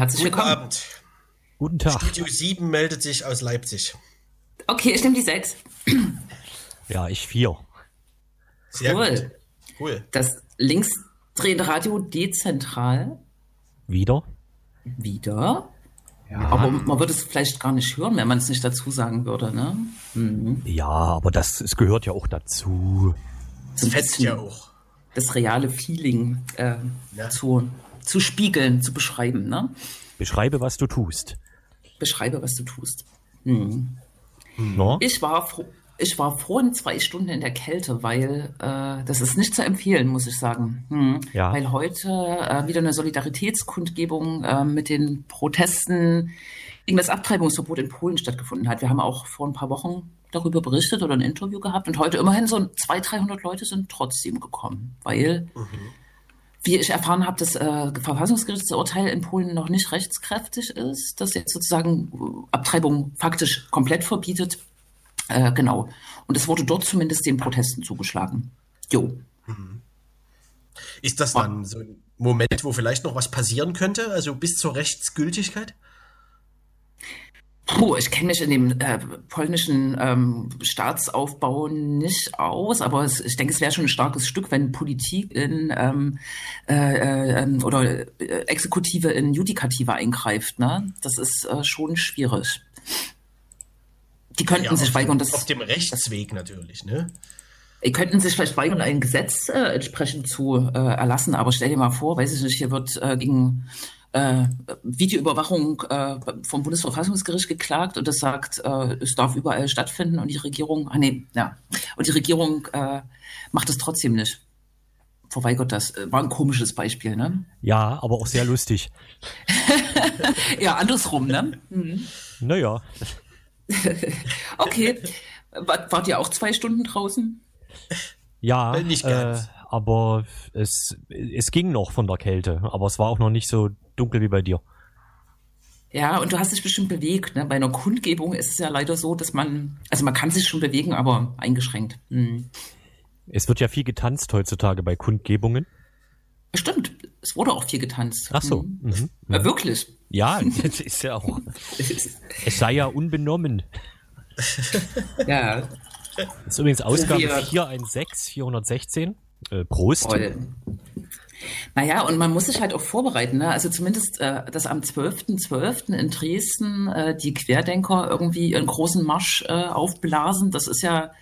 Herzlich Guten willkommen. Abend. Guten Tag. Studio 7 meldet sich aus Leipzig. Okay, ich nehme die sechs. Ja, ich vier. Sehr Cool. gut. Cool. Das linksdrehende Radio dezentral Wieder? wieder. Aber man würde es vielleicht gar nicht hören, wenn man es nicht dazu sagen würde, ne? Mhm. Ja, aber das es gehört ja auch dazu. Das fetzt ja auch. Das reale Feeling äh, Ja. zu, zu spiegeln, zu beschreiben, ne? Beschreibe, was du tust. Beschreibe, was du tust. Mhm. No? Ich war froh. Ich war vorhin zwei Stunden in der Kälte, weil äh, das ist nicht zu empfehlen, muss ich sagen. Hm. Ja. Weil heute äh, wieder eine Solidaritätskundgebung äh, mit den Protesten gegen das Abtreibungsverbot in Polen stattgefunden hat. Wir haben auch vor ein paar Wochen darüber berichtet oder ein Interview gehabt und heute immerhin so 200, 300 Leute sind trotzdem gekommen, weil, wie ich erfahren habe, das äh, Verfassungsgerichtsurteil in Polen noch nicht rechtskräftig ist, das jetzt sozusagen äh, Abtreibung faktisch komplett verbietet. Äh, genau. Und es wurde dort zumindest den Protesten zugeschlagen. Jo. Ist das dann so ein Moment, wo vielleicht noch was passieren könnte? Also bis zur Rechtsgültigkeit? Puh, ich kenne mich in dem äh, polnischen ähm, Staatsaufbau nicht aus, aber es, ich denke, es wäre schon ein starkes Stück, wenn Politik in ähm, äh, äh, ähm, oder äh, Exekutive in Judikative eingreift. Ne? Das ist äh, schon schwierig. Die könnten sich auf, weigern, das auf dem Rechtsweg natürlich, ne? Die könnten sich vielleicht weigern, ein Gesetz äh, entsprechend zu erlassen, aber stell dir mal vor, weiß ich nicht, hier wird gegen äh, Videoüberwachung äh, vom Bundesverfassungsgericht geklagt und das sagt, äh, es darf überall stattfinden und die Regierung, ah nee, ja, und die Regierung äh, macht es trotzdem nicht. Verweigert das. Äh, War ein komisches Beispiel, ne? Ja, aber auch sehr lustig. Ja, andersrum, ne? Mhm. Naja, Okay. Wart, wart ihr auch zwei Stunden draußen? ja, Äh, nicht äh, ganz. Aber es, es ging noch von der Kälte, aber es war auch noch nicht so dunkel wie bei dir. Ja, und du hast dich bestimmt bewegt. Ne? Bei einer Kundgebung ist es ja leider so, dass man, also man kann sich schon bewegen, aber eingeschränkt. Hm. Es wird ja viel getanzt heutzutage bei Kundgebungen. Stimmt, es wurde auch viel getanzt. Ach so. Hm. Mhm. Ja, wirklich. Ja, das ist ja auch. Es sei ja unbenommen. ja, Das ist übrigens Ausgabe wir- 416, 416. Äh, Prost. toll. Naja, und man muss sich halt auch vorbereiten. Ne? Also zumindest, äh, dass am 12.12. in Dresden äh, die Querdenker irgendwie einen großen Marsch äh, aufblasen, das ist ja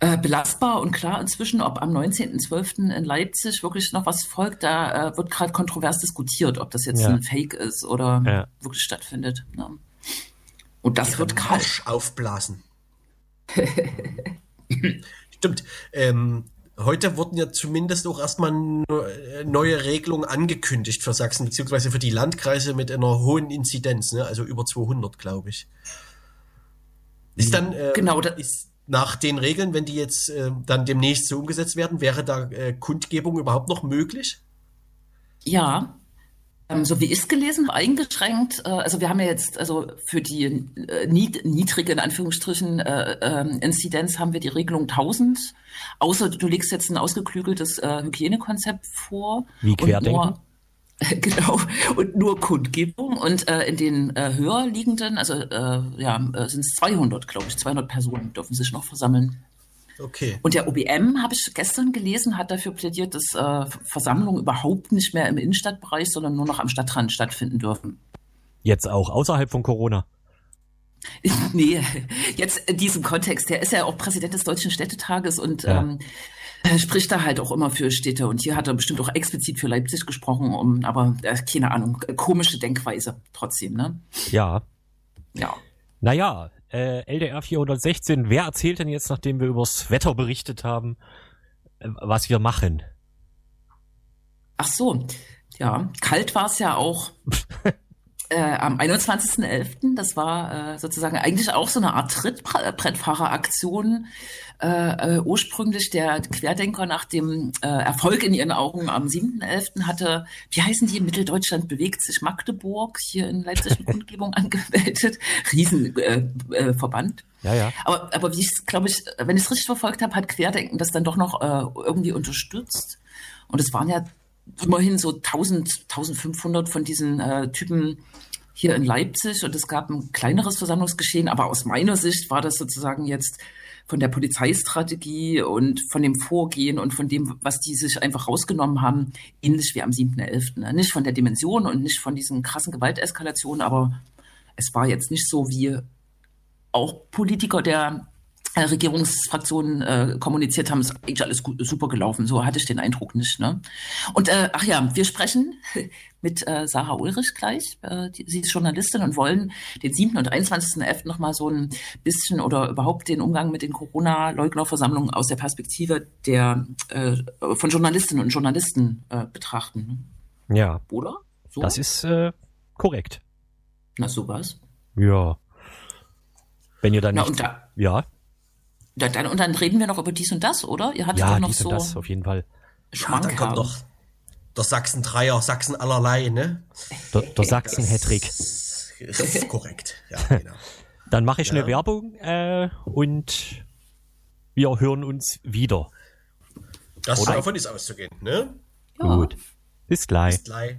äh, belastbar und klar inzwischen, ob am 19.12. in Leipzig wirklich noch was folgt, da äh, wird gerade kontrovers diskutiert, ob das jetzt Ja. ein Fake ist oder Ja. wirklich stattfindet. Ne? Und das wird kalt. Marsch aufblasen. Stimmt. Ähm, heute wurden ja zumindest auch erstmal äh, neue Regelungen angekündigt für Sachsen, beziehungsweise für die Landkreise mit einer hohen Inzidenz, ne? also über 200, glaube ich. Ist dann, äh, Genau, ist nach den Regeln, wenn die jetzt äh, dann demnächst so umgesetzt werden, wäre da äh, Kundgebung überhaupt noch möglich? Ja, so wie ich es gelesen habe, eingeschränkt. Äh, also wir haben ja jetzt, also für die äh, nied niedrige, in Anführungsstrichen, äh, ähm, Inzidenz haben wir die Regelung 1000. Außer du legst jetzt ein ausgeklügeltes Hygienekonzept vor. Wie und Querdenken? nur- Genau, und nur Kundgebung. Und äh, in den äh, höher liegenden, also äh, ja, sind es 200, glaube ich, 200 Personen dürfen sich noch versammeln. Okay. Und der OBM, habe ich gestern gelesen, hat dafür plädiert, dass äh, Versammlungen überhaupt nicht mehr im Innenstadtbereich, sondern nur noch am Stadtrand stattfinden dürfen. Jetzt auch außerhalb von Corona. nee, jetzt in diesem Kontext. Der ist ja auch Präsident des Deutschen Städtetages und Ja. ähm, äh, spricht da halt auch immer für Städte. Und hier hat er bestimmt auch explizit für Leipzig gesprochen, um, aber äh, keine Ahnung, komische Denkweise trotzdem, ne? Ja. Ja. Naja, äh, LDR 416, wer erzählt denn jetzt, nachdem wir übers Wetter berichtet haben, äh, was wir machen? Ach so, ja, kalt war es ja auch äh, am 21.11. Das war äh, sozusagen eigentlich auch so eine Art Trittbrettfahreraktion. Äh, äh, ursprünglich der Querdenker nach dem äh, Erfolg in ihren Augen am 7.11. hatte, wie heißen die, Mitteldeutschland bewegt sich Magdeburg, hier in Leipzig eine Kundgebung angemeldet. Riesenverband. Äh, äh. Ja, ja. Aber, aber wie ich glaube ich, wenn ich es richtig verfolgt habe, hat Querdenken das dann doch noch äh, irgendwie unterstützt. Und es waren ja immerhin so 1000, 1500 von diesen äh, Typen hier in Leipzig und es gab ein kleineres Versammlungsgeschehen, aber aus meiner Sicht war das sozusagen jetzt von der Polizeistrategie und von dem Vorgehen und von dem, was die sich einfach rausgenommen haben, ähnlich wie am 7.11. Ne? Nicht von der Dimension und nicht von diesen krassen Gewalteskalationen, aber es war jetzt nicht so wie auch Politiker der Regierungsfraktionen äh, kommuniziert haben, ist eigentlich alles gut, super gelaufen. So hatte ich den Eindruck nicht. Ne? Und äh, ach ja, wir sprechen mit äh, Sarah Ulrich gleich. Äh, die, sie ist Journalistin und wollen den 7. und 21.11. nochmal so ein bisschen oder überhaupt den Umgang mit den Corona-Leugnerversammlungen aus der Perspektive der äh, von Journalistinnen und Journalisten äh, betrachten. Ja. Oder? So? Das ist äh, korrekt. Na sowas. Ja. Wenn ihr dann Na, nicht, und da, ja. Da, dann, und dann reden wir noch über dies und das, oder? Ihr hattet Ja, doch noch dies so und das auf jeden Fall. Ja, dann kommt noch der Sachsen-Dreier, Sachsen allerlei, ne? Der, der Sachsen-Hattrick. Das ist korrekt, ja, genau. Dann mache ich Ja. eine Werbung äh, und wir hören uns wieder. Das Oder- davon ist auszugehen, ne? Ja. Gut. Bis gleich. Bis gleich.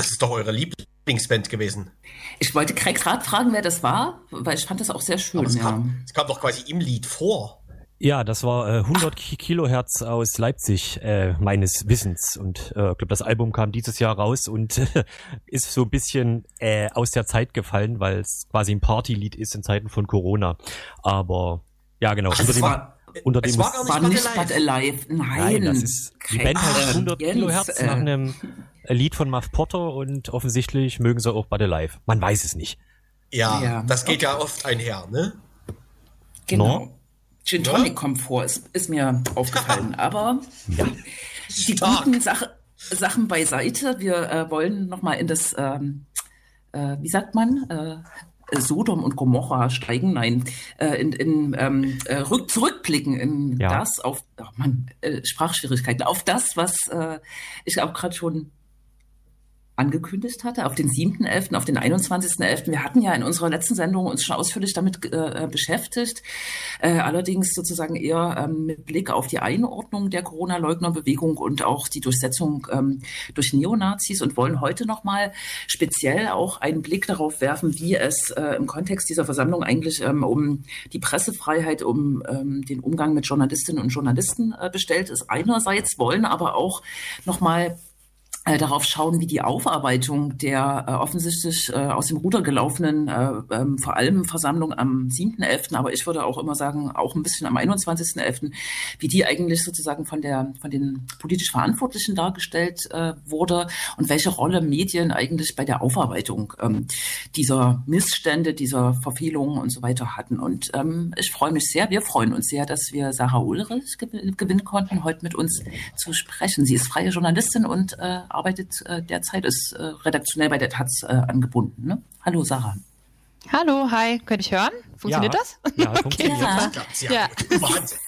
Das ist doch eure Lieblingsband gewesen. Ich wollte Craig gerade fragen, wer das war, weil ich fand das auch sehr schön. Aber es, ja. kam, es kam doch quasi im Lied vor. Ja, das war äh, 100 Ki- Kilohertz aus Leipzig, äh, meines Wissens. Und äh, ich glaube, das Album kam dieses Jahr raus und äh, ist so ein bisschen äh, aus der Zeit gefallen, weil es quasi ein Partylied ist in Zeiten von Corona. Aber ja, genau. Ach, unter es dem, war- unter es dem war gar War Bud nicht Alive. Alive. Nein, Nein, das ist die Band heißt äh, 100 Jens, Kilohertz äh, nach einem Lied von Muff Potter und offensichtlich mögen sie auch Bud Alive. Man weiß es nicht. Ja, Ja. das geht ja oft einher, ne? Genau. No? Gin Ja. Tonic kommt vor, ist, ist mir aufgefallen. Aber Ja. die Stark. guten Sache, Sachen beiseite. Wir äh, wollen nochmal in das, ähm, äh, wie sagt man, äh, Sodom und Gomorra steigen, nein, äh, in, in ähm, äh, rück, zurückblicken in Ja. das, auf, oh Mann, äh, Sprachschwierigkeiten, auf das, was äh, ich auch gerade schon angekündigt hatte, auf den 7.11., auf den 21.11. Wir hatten ja in unserer letzten Sendung uns schon ausführlich damit äh, beschäftigt, äh, allerdings sozusagen eher ähm, mit Blick auf die Einordnung der Corona-Leugner-Bewegung und auch die Durchsetzung ähm, durch Neonazis und wollen heute nochmal speziell auch einen Blick darauf werfen, wie es äh, im Kontext dieser Versammlung eigentlich ähm, um die Pressefreiheit, um ähm, den Umgang mit Journalistinnen und Journalisten äh, bestellt ist. Einerseits wollen aber auch nochmal äh, darauf schauen, wie die Aufarbeitung der äh, offensichtlich äh, aus dem Ruder gelaufenen, äh, ähm, vor allem Versammlung am 7.11., aber ich würde auch immer sagen, auch ein bisschen am 21.11., wie die eigentlich sozusagen von der von den politisch Verantwortlichen dargestellt äh, wurde und welche Rolle Medien eigentlich bei der Aufarbeitung ähm, dieser Missstände, dieser Verfehlungen und so weiter hatten. Und ähm, ich freue mich sehr, wir freuen uns sehr, dass wir Sarah Ulrich gew- gewinnen konnten, heute mit uns zu sprechen. Sie ist freie Journalistin und äh, arbeitet äh, derzeit, ist äh, redaktionell bei der Taz äh, angebunden. Ne? Hallo Sarah. Hallo, hi, könnt ich hören? Funktioniert Ja. das? Ja, funktioniert. Ja. Sehr Ja. gut. Wahnsinn.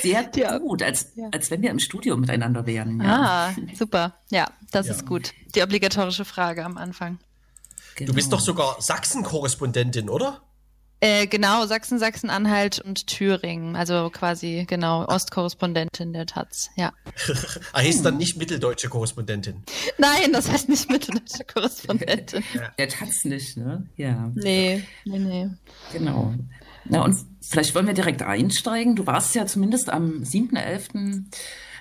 Sehr gut, als, Ja. als wenn wir im Studio miteinander wären. Ja. Ah, super. Ja, das Ja. ist gut. Die obligatorische Frage am Anfang. Genau. Du bist doch sogar Sachsen-Korrespondentin, oder? Äh, genau, Sachsen, Sachsen-Anhalt und Thüringen. Also quasi, genau, Ostkorrespondentin der Taz. Ja. Er hieß dann nicht mitteldeutsche Korrespondentin. Nein, das heißt nicht mitteldeutsche Korrespondentin. Der Taz nicht, ne? Ja. Nee, nee, nee. Genau. Na, und vielleicht wollen wir direkt einsteigen. Du warst ja zumindest am 7.11.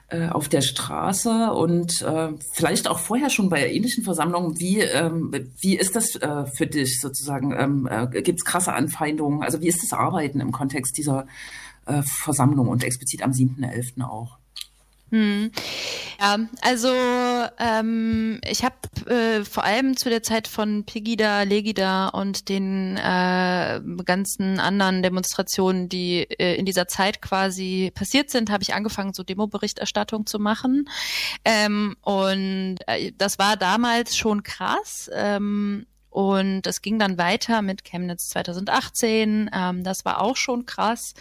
äh, auf der Straße und äh, vielleicht auch vorher schon bei ähnlichen Versammlungen. Wie, ähm, wie ist das äh, für dich sozusagen? Ähm, äh, Gibt es krasse Anfeindungen? Also wie ist das Arbeiten im Kontext dieser äh, Versammlung und explizit am 7.11. auch? Hm. Ja, also ähm, ich habe äh, vor allem zu der Zeit von Pegida, Legida und den äh, ganzen anderen Demonstrationen, die äh, in dieser Zeit quasi passiert sind, habe ich angefangen, so Demo-Berichterstattung zu machen. Ähm, und äh, das war damals schon krass. Ähm, und das ging dann weiter mit Chemnitz 2018. Ähm, das war auch schon krass.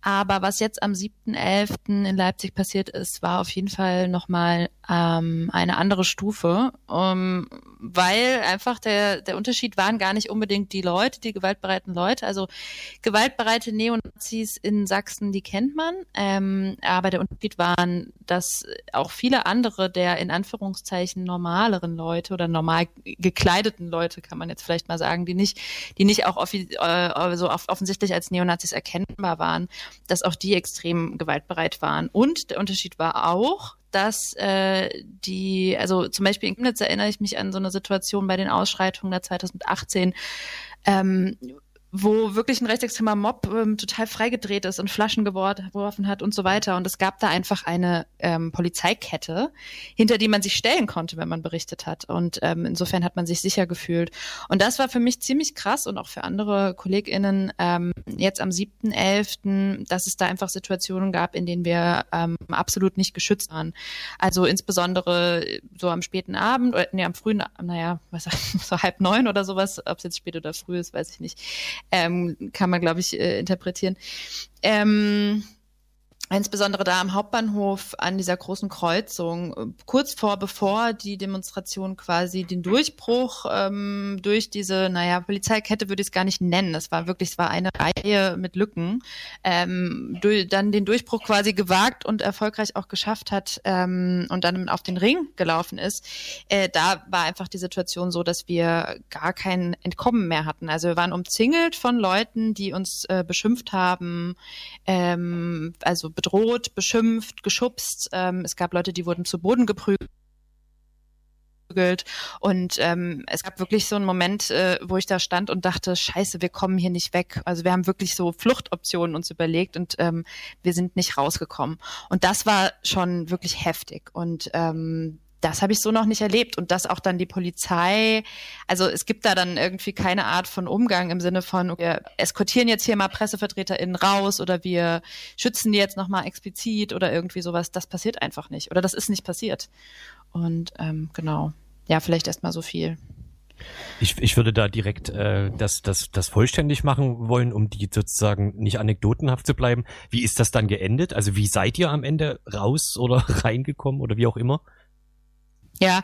Aber was jetzt am 7.11. in Leipzig passiert ist, war auf jeden Fall nochmal ähm, eine andere Stufe, um, weil einfach der, der Unterschied waren gar nicht unbedingt die Leute, die gewaltbereiten Leute. Also gewaltbereite Neonazis in Sachsen, die kennt man. Ähm, aber der Unterschied waren, dass auch viele andere der in Anführungszeichen normaleren Leute oder normal gekleideten Leute, kann man jetzt vielleicht mal sagen, die nicht, die nicht auch offi äh, so offensichtlich als Neonazis erkennbar waren, dass auch die extrem gewaltbereit waren. Und der Unterschied war auch, dass äh, die, also zum Beispiel in Chemnitz erinnere ich mich an so eine Situation bei den Ausschreitungen der 2018, ähm, wo wirklich ein rechtsextremer Mob ähm, total freigedreht ist und Flaschen geworfen hat und so weiter. Und es gab da einfach eine ähm, Polizeikette, hinter die man sich stellen konnte, wenn man berichtet hat. Und ähm, insofern hat man sich sicher gefühlt. Und das war für mich ziemlich krass und auch für andere KollegInnen ähm, jetzt am 7.11., dass es da einfach Situationen gab, in denen wir ähm, absolut nicht geschützt waren. Also insbesondere so am späten Abend, oder nee, am frühen, naja, was so halb neun oder sowas, ob es jetzt spät oder früh ist, weiß ich nicht ähm, kann man, glaube ich, äh, interpretieren. Ähm, insbesondere da am Hauptbahnhof an dieser großen Kreuzung, kurz vor, bevor die Demonstration quasi den Durchbruch ähm, durch diese, naja, Polizeikette würde ich es gar nicht nennen. Es war wirklich, es war eine Reihe mit Lücken, ähm, durch, dann den Durchbruch quasi gewagt und erfolgreich auch geschafft hat ähm, und dann auf den Ring gelaufen ist. Äh, da war einfach die Situation so, dass wir gar kein Entkommen mehr hatten. Also wir waren umzingelt von Leuten, die uns äh, beschimpft haben, ähm, also bedroht, beschimpft, geschubst. Ähm, es gab Leute, die wurden zu Boden geprügelt. Und ähm, es gab wirklich so einen Moment, äh, wo ich da stand und dachte, scheiße, wir kommen hier nicht weg. Also wir haben wirklich so Fluchtoptionen uns überlegt und ähm, wir sind nicht rausgekommen. Und das war schon wirklich heftig. Und ähm, das habe ich so noch nicht erlebt und dass auch dann die Polizei, also es gibt da dann irgendwie keine Art von Umgang im Sinne von, wir eskortieren jetzt hier mal PressevertreterInnen raus oder wir schützen die jetzt nochmal explizit oder irgendwie sowas. Das passiert einfach nicht oder das ist nicht passiert. Und ähm, genau, ja, vielleicht erstmal so viel. Ich, ich würde da direkt äh, das, das, das vollständig machen wollen, um die sozusagen nicht anekdotenhaft zu bleiben. Wie ist das dann geendet? Also wie seid ihr am Ende raus oder reingekommen oder wie auch immer? Ja,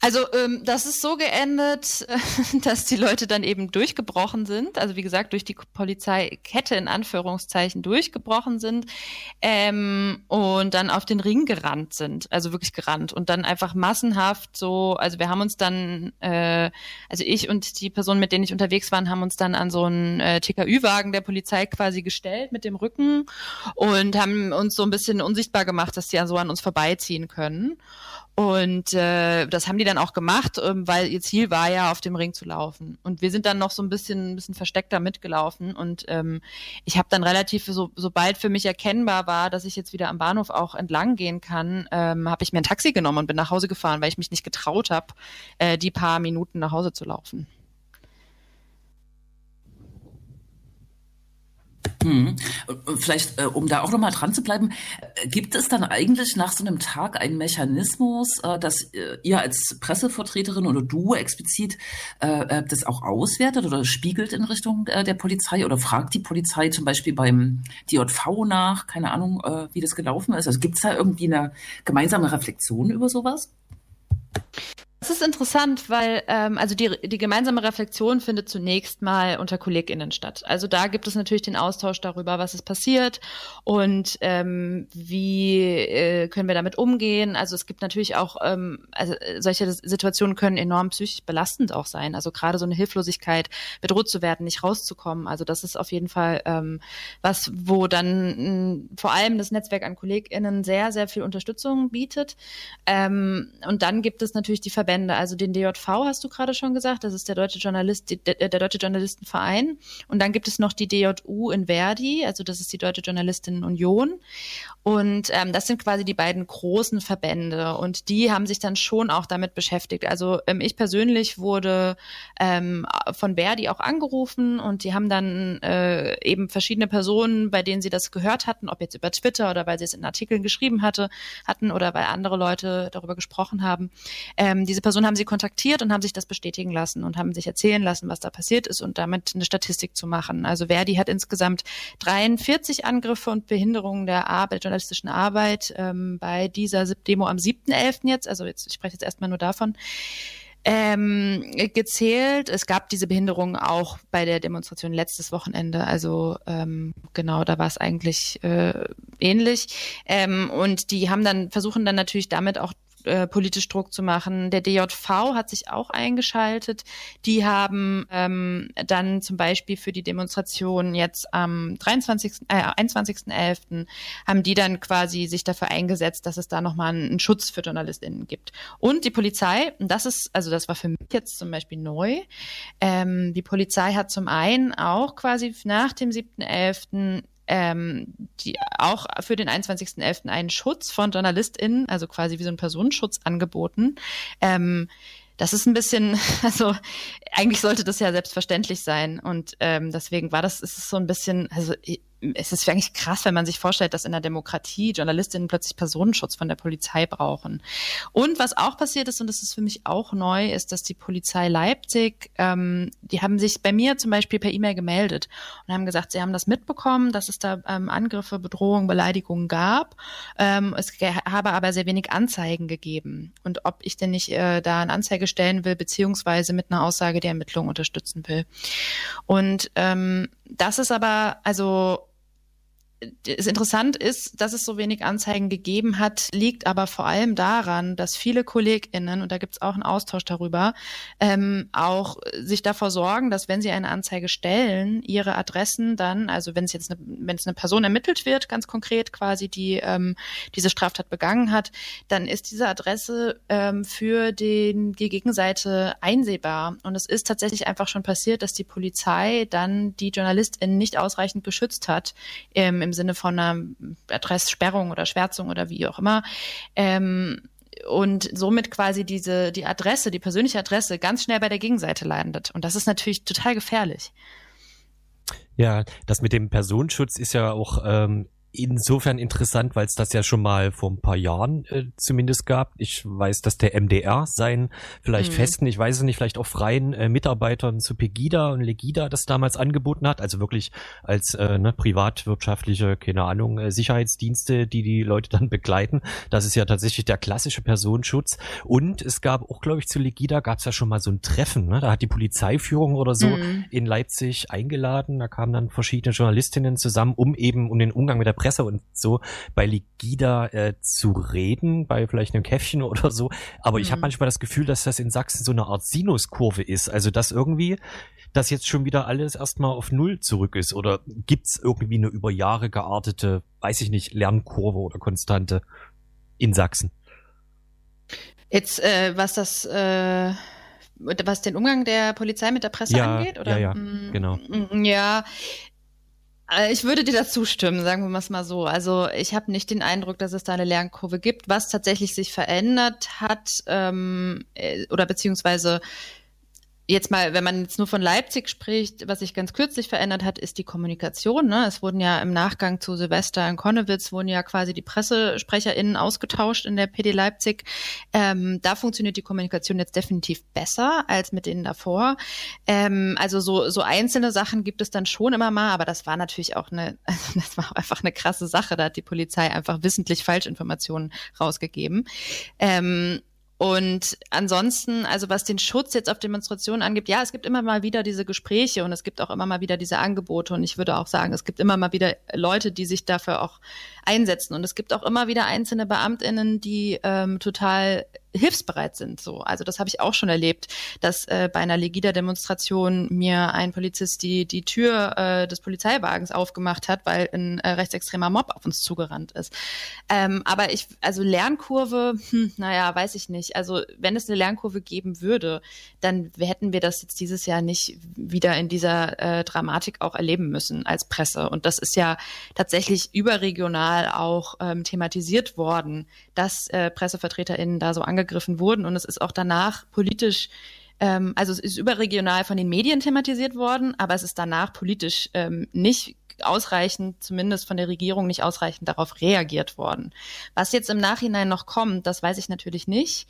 also ähm, das ist so geendet, dass die Leute dann eben durchgebrochen sind, also wie gesagt durch die Polizeikette in Anführungszeichen durchgebrochen sind ähm, und dann auf den Ring gerannt sind, also wirklich gerannt und dann einfach massenhaft so, also wir haben uns dann, äh, also ich und die Personen, mit denen ich unterwegs war, haben uns dann an so einen äh, TKÜ-Wagen der Polizei quasi gestellt mit dem Rücken und haben uns so ein bisschen unsichtbar gemacht, dass die so an uns vorbeiziehen können. Und äh, das haben die dann auch gemacht, ähm, weil ihr Ziel war ja, auf dem Ring zu laufen. Und wir sind dann noch so ein bisschen, ein bisschen versteckter mitgelaufen. Und ähm, ich habe dann relativ, so, sobald für mich erkennbar war, dass ich jetzt wieder am Bahnhof auch entlang gehen kann, ähm, habe ich mir ein Taxi genommen und bin nach Hause gefahren, weil ich mich nicht getraut habe, äh, die paar Minuten nach Hause zu laufen. Hm. Vielleicht, äh, um da auch nochmal dran zu bleiben, äh, gibt es dann eigentlich nach so einem Tag einen Mechanismus, äh, dass äh, ihr als Pressevertreterin oder du explizit äh, das auch auswertet oder spiegelt in Richtung der Polizei oder fragt die Polizei zum Beispiel beim DJV nach, keine Ahnung, wie das gelaufen ist? Also gibt es da irgendwie eine gemeinsame Reflexion über sowas? Das ist interessant, weil ähm, also die, die gemeinsame Reflexion findet zunächst mal unter KollegInnen statt. Also da gibt es natürlich den Austausch darüber, was ist passiert und ähm, wie äh, können wir damit umgehen. Also es gibt natürlich auch, ähm, also solche Situationen können enorm psychisch belastend auch sein. Also gerade so eine Hilflosigkeit, bedroht zu werden, nicht rauszukommen. Also das ist auf jeden Fall ähm, was, wo dann mh, vor allem das Netzwerk an KollegInnen sehr, sehr viel Unterstützung bietet. Ähm, und dann gibt es natürlich die Verbände, Verbände, also den DJV hast du gerade schon gesagt, das ist der Deutsche Journalist, der, der Deutsche Journalistenverein. Und dann gibt es noch die DJU in Verdi, also das ist die Deutsche Journalistinnenunion. Und ähm, das sind quasi die beiden großen Verbände und die haben sich dann schon auch damit beschäftigt. Also ähm, ich persönlich wurde ähm, von Verdi auch angerufen und die haben dann äh, eben verschiedene Personen, bei denen sie das gehört hatten, ob jetzt über Twitter oder weil sie es in Artikeln geschrieben hatte, hatten oder weil andere Leute darüber gesprochen haben, ähm, diese diese Personen haben sie kontaktiert und haben sich das bestätigen lassen und haben sich erzählen lassen, was da passiert ist und damit eine Statistik zu machen. Also Verdi hat insgesamt 43 Angriffe und Behinderungen der Arbeit, journalistischen Arbeit ähm, bei dieser Demo am 7.11. jetzt, also jetzt, ich spreche jetzt erstmal nur davon, ähm, gezählt. Es gab diese Behinderungen auch bei der Demonstration letztes Wochenende. Also ähm, genau, da war es eigentlich äh, ähnlich. Ähm, und die haben dann versuchen dann natürlich damit auch äh, politisch Druck zu machen. Der DJV hat sich auch eingeschaltet. Die haben ähm, dann zum Beispiel für die Demonstration jetzt am 23., äh, 21.11. haben die dann quasi sich dafür eingesetzt, dass es da nochmal einen Schutz für JournalistInnen gibt. Und die Polizei, und das ist, also das war für mich jetzt zum Beispiel neu, ähm, die Polizei hat zum einen auch quasi nach dem 7.11 ähm, die auch für den 21.11. einen Schutz von JournalistInnen, also quasi wie so ein Personenschutz angeboten. Ähm, das ist ein bisschen, also eigentlich sollte das ja selbstverständlich sein und ähm, deswegen war das, ist es so ein bisschen, also es ist eigentlich krass, wenn man sich vorstellt, dass in der Demokratie Journalistinnen plötzlich Personenschutz von der Polizei brauchen. Und was auch passiert ist, und das ist für mich auch neu, ist, dass die Polizei Leipzig, ähm, die haben sich bei mir zum Beispiel per E-Mail gemeldet und haben gesagt, sie haben das mitbekommen, dass es da ähm, Angriffe, Bedrohungen, Beleidigungen gab. Ähm, es habe aber sehr wenig Anzeigen gegeben. Und ob ich denn nicht äh, da eine Anzeige stellen will, beziehungsweise mit einer Aussage die Ermittlung unterstützen will. Und ähm, das ist aber, also es interessant ist, dass es so wenig Anzeigen gegeben hat, liegt aber vor allem daran, dass viele KollegInnen, und da gibt es auch einen Austausch darüber, ähm, auch sich davor sorgen, dass wenn sie eine Anzeige stellen, ihre Adressen dann, also wenn es jetzt eine, eine Person ermittelt wird, ganz konkret quasi, die ähm, diese Straftat begangen hat, dann ist diese Adresse ähm, für den, die Gegenseite einsehbar. Und es ist tatsächlich einfach schon passiert, dass die Polizei dann die JournalistInnen nicht ausreichend geschützt hat ähm, im Sinne von einer Adresssperrung oder Schwärzung oder wie auch immer. Ähm, und somit quasi diese, die Adresse, die persönliche Adresse ganz schnell bei der Gegenseite landet. Und das ist natürlich total gefährlich. Ja, das mit dem Personenschutz ist ja auch ähm, insofern interessant, weil es das ja schon mal vor ein paar Jahren äh, zumindest gab. Ich weiß, dass der MDR seinen vielleicht mhm. festen, ich weiß es nicht, vielleicht auch freien äh, Mitarbeitern zu Pegida und Legida das damals angeboten hat. Also wirklich als äh, ne, privatwirtschaftliche, keine Ahnung, äh, Sicherheitsdienste, die die Leute dann begleiten. Das ist ja tatsächlich der klassische Personenschutz. Und es gab auch, glaube ich, zu Legida gab es ja schon mal so ein Treffen. Ne? Da hat die Polizeiführung oder so mhm. in Leipzig eingeladen. Da kamen dann verschiedene Journalistinnen zusammen, um eben um den Umgang mit der Presse und so bei Ligida äh, zu reden, bei vielleicht einem Käffchen oder so. Aber mhm. ich habe manchmal das Gefühl, dass das in Sachsen so eine Art Sinuskurve ist. Also dass irgendwie dass jetzt schon wieder alles erstmal auf Null zurück ist? Oder gibt's irgendwie eine über Jahre geartete, weiß ich nicht, Lernkurve oder Konstante in Sachsen? Jetzt, äh, was das, äh, was den Umgang der Polizei mit der Presse ja, angeht, oder? Ja, ja, mm, genau. Ja, ich würde dir dazu stimmen, sagen wir es mal so. Also ich habe nicht den Eindruck, dass es da eine Lernkurve gibt. Was tatsächlich sich verändert hat ähm, äh, oder beziehungsweise jetzt mal, wenn man jetzt nur von Leipzig spricht, was sich ganz kürzlich verändert hat, ist die Kommunikation. Ne? Es wurden ja im Nachgang zu Silvester in Konnewitz wurden ja quasi die PressesprecherInnen ausgetauscht in der PD Leipzig. Ähm, da funktioniert die Kommunikation jetzt definitiv besser als mit denen davor. Ähm, also so, so einzelne Sachen gibt es dann schon immer mal, aber das war natürlich auch eine, das war einfach eine krasse Sache. Da hat die Polizei einfach wissentlich Falschinformationen rausgegeben. Ähm, und ansonsten, also was den Schutz jetzt auf Demonstrationen angibt, ja, es gibt immer mal wieder diese Gespräche und es gibt auch immer mal wieder diese Angebote. Und ich würde auch sagen, es gibt immer mal wieder Leute, die sich dafür auch einsetzen. Und es gibt auch immer wieder einzelne Beamtinnen, die ähm, total hilfsbereit sind. So, also das habe ich auch schon erlebt, dass äh, bei einer Legida-Demonstration mir ein Polizist die die Tür äh, des Polizeiwagens aufgemacht hat, weil ein äh, rechtsextremer Mob auf uns zugerannt ist. Ähm, aber ich, also Lernkurve, hm, naja, weiß ich nicht. Also wenn es eine Lernkurve geben würde, dann hätten wir das jetzt dieses Jahr nicht wieder in dieser äh, Dramatik auch erleben müssen als Presse. Und das ist ja tatsächlich überregional auch ähm, thematisiert worden, dass äh, PressevertreterInnen da so angegriffen wurden und es ist auch danach politisch ähm, also es ist überregional von den Medien thematisiert worden, aber es ist danach politisch ähm, nicht ausreichend, zumindest von der Regierung nicht ausreichend darauf reagiert worden. Was jetzt im Nachhinein noch kommt, das weiß ich natürlich nicht.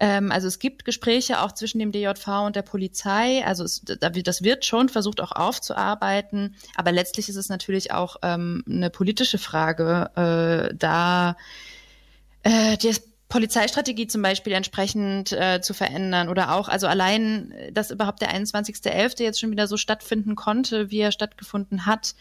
Ähm, also es gibt Gespräche auch zwischen dem DJV und der Polizei. Also es, das wird schon versucht auch aufzuarbeiten. Aber letztlich ist es natürlich auch ähm, eine politische Frage, äh, da äh, das Polizeistrategie zum Beispiel entsprechend äh, zu verändern oder auch, also allein, dass überhaupt der 21.11. jetzt schon wieder so stattfinden konnte, wie er stattgefunden hat.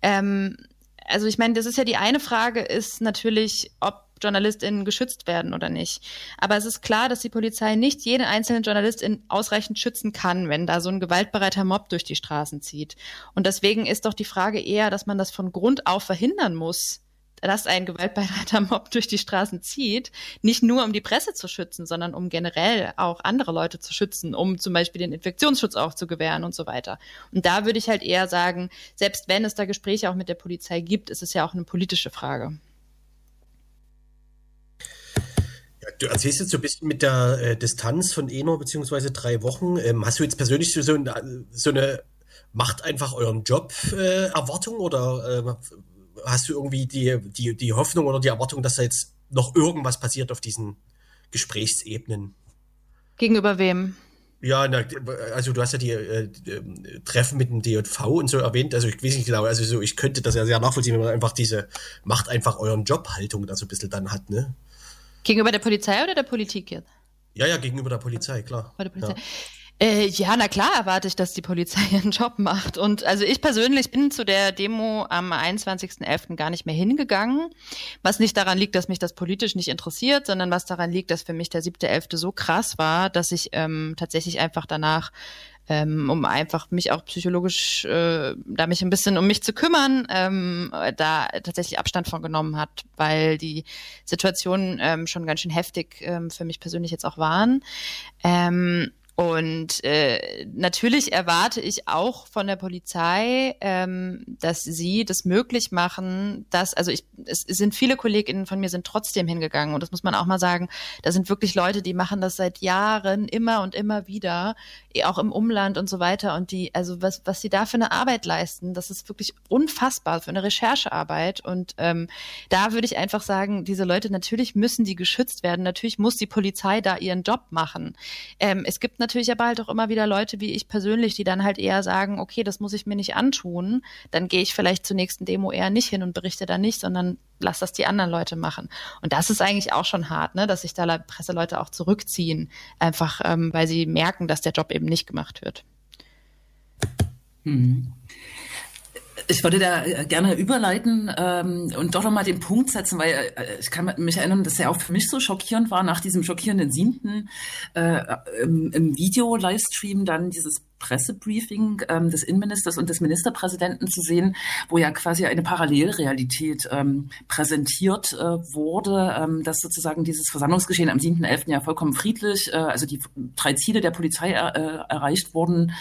Ähm, also ich meine, das ist ja die eine Frage, ist natürlich, ob JournalistInnen geschützt werden oder nicht. Aber es ist klar, dass die Polizei nicht jeden einzelnen JournalistIn ausreichend schützen kann, wenn da so ein gewaltbereiter Mob durch die Straßen zieht. Und deswegen ist doch die Frage eher, dass man das von Grund auf verhindern muss, dass ein gewaltbereiter Mob durch die Straßen zieht, nicht nur um die Presse zu schützen, sondern um generell auch andere Leute zu schützen, um zum Beispiel den Infektionsschutz auch zu gewähren und so weiter. Und da würde ich halt eher sagen, selbst wenn es da Gespräche auch mit der Polizei gibt, ist es ja auch eine politische Frage. Du erzählst jetzt so ein bisschen mit der äh, Distanz von einer beziehungsweise drei Wochen. Ähm, hast du jetzt persönlich so, so, so eine macht einfach euren Job äh, Erwartung oder äh, hast du irgendwie die, die, die Hoffnung oder die Erwartung, dass da jetzt noch irgendwas passiert auf diesen Gesprächsebenen? Gegenüber wem? Ja, na, also du hast ja die äh, Treffen mit dem DJV und so erwähnt. Also ich weiß nicht genau, also so, ich könnte das ja sehr nachvollziehen, wenn man einfach diese macht einfach euren Job Haltung da so ein bisschen dann hat, ne? Gegenüber der Polizei oder der Politik jetzt? Ja, ja, gegenüber der Polizei, klar. Bei der Polizei. Ja. Äh, ja, na klar erwarte ich, dass die Polizei ihren Job macht. Und also ich persönlich bin zu der Demo am 21.11. gar nicht mehr hingegangen, was nicht daran liegt, dass mich das politisch nicht interessiert, sondern was daran liegt, dass für mich der 7.11. so krass war, dass ich ähm, tatsächlich einfach danach ähm, um einfach mich auch psychologisch, äh, da mich ein bisschen um mich zu kümmern, ähm, da tatsächlich Abstand von genommen hat, weil die Situationen ähm, schon ganz schön heftig ähm, für mich persönlich jetzt auch waren. Ähm, und äh, natürlich erwarte ich auch von der Polizei, ähm, dass sie das möglich machen, dass, also ich, es, sind viele KollegInnen von mir sind trotzdem hingegangen und das muss man auch mal sagen, da sind wirklich Leute, die machen das seit Jahren immer und immer wieder, eh auch im Umland und so weiter. Und die, also was, was sie da für eine Arbeit leisten, das ist wirklich unfassbar für eine Recherchearbeit. Und ähm, da würde ich einfach sagen, diese Leute, natürlich müssen die geschützt werden, natürlich muss die Polizei da ihren Job machen. Ähm, es gibt natürlich aber halt auch immer wieder Leute wie ich persönlich, die dann halt eher sagen, okay, das muss ich mir nicht antun, dann gehe ich vielleicht zur nächsten Demo eher nicht hin und berichte da nicht, sondern lass das die anderen Leute machen. Und das ist eigentlich auch schon hart, ne, dass sich da Presseleute auch zurückziehen, einfach ähm, weil sie merken, dass der Job eben nicht gemacht wird. Hm. Ich würde da äh, gerne überleiten ähm, und doch nochmal den Punkt setzen, weil äh, ich kann mich erinnern, dass er auch für mich so schockierend war, nach diesem schockierenden siebten äh, im, im Video-Livestream dann dieses Pressebriefing ähm, des Innenministers und des Ministerpräsidenten zu sehen, wo ja quasi eine Parallelrealität ähm, präsentiert äh, wurde, ähm, dass sozusagen dieses Versammlungsgeschehen am 7.11. ja vollkommen friedlich, äh, also die drei Ziele der Polizei er, äh, erreicht worden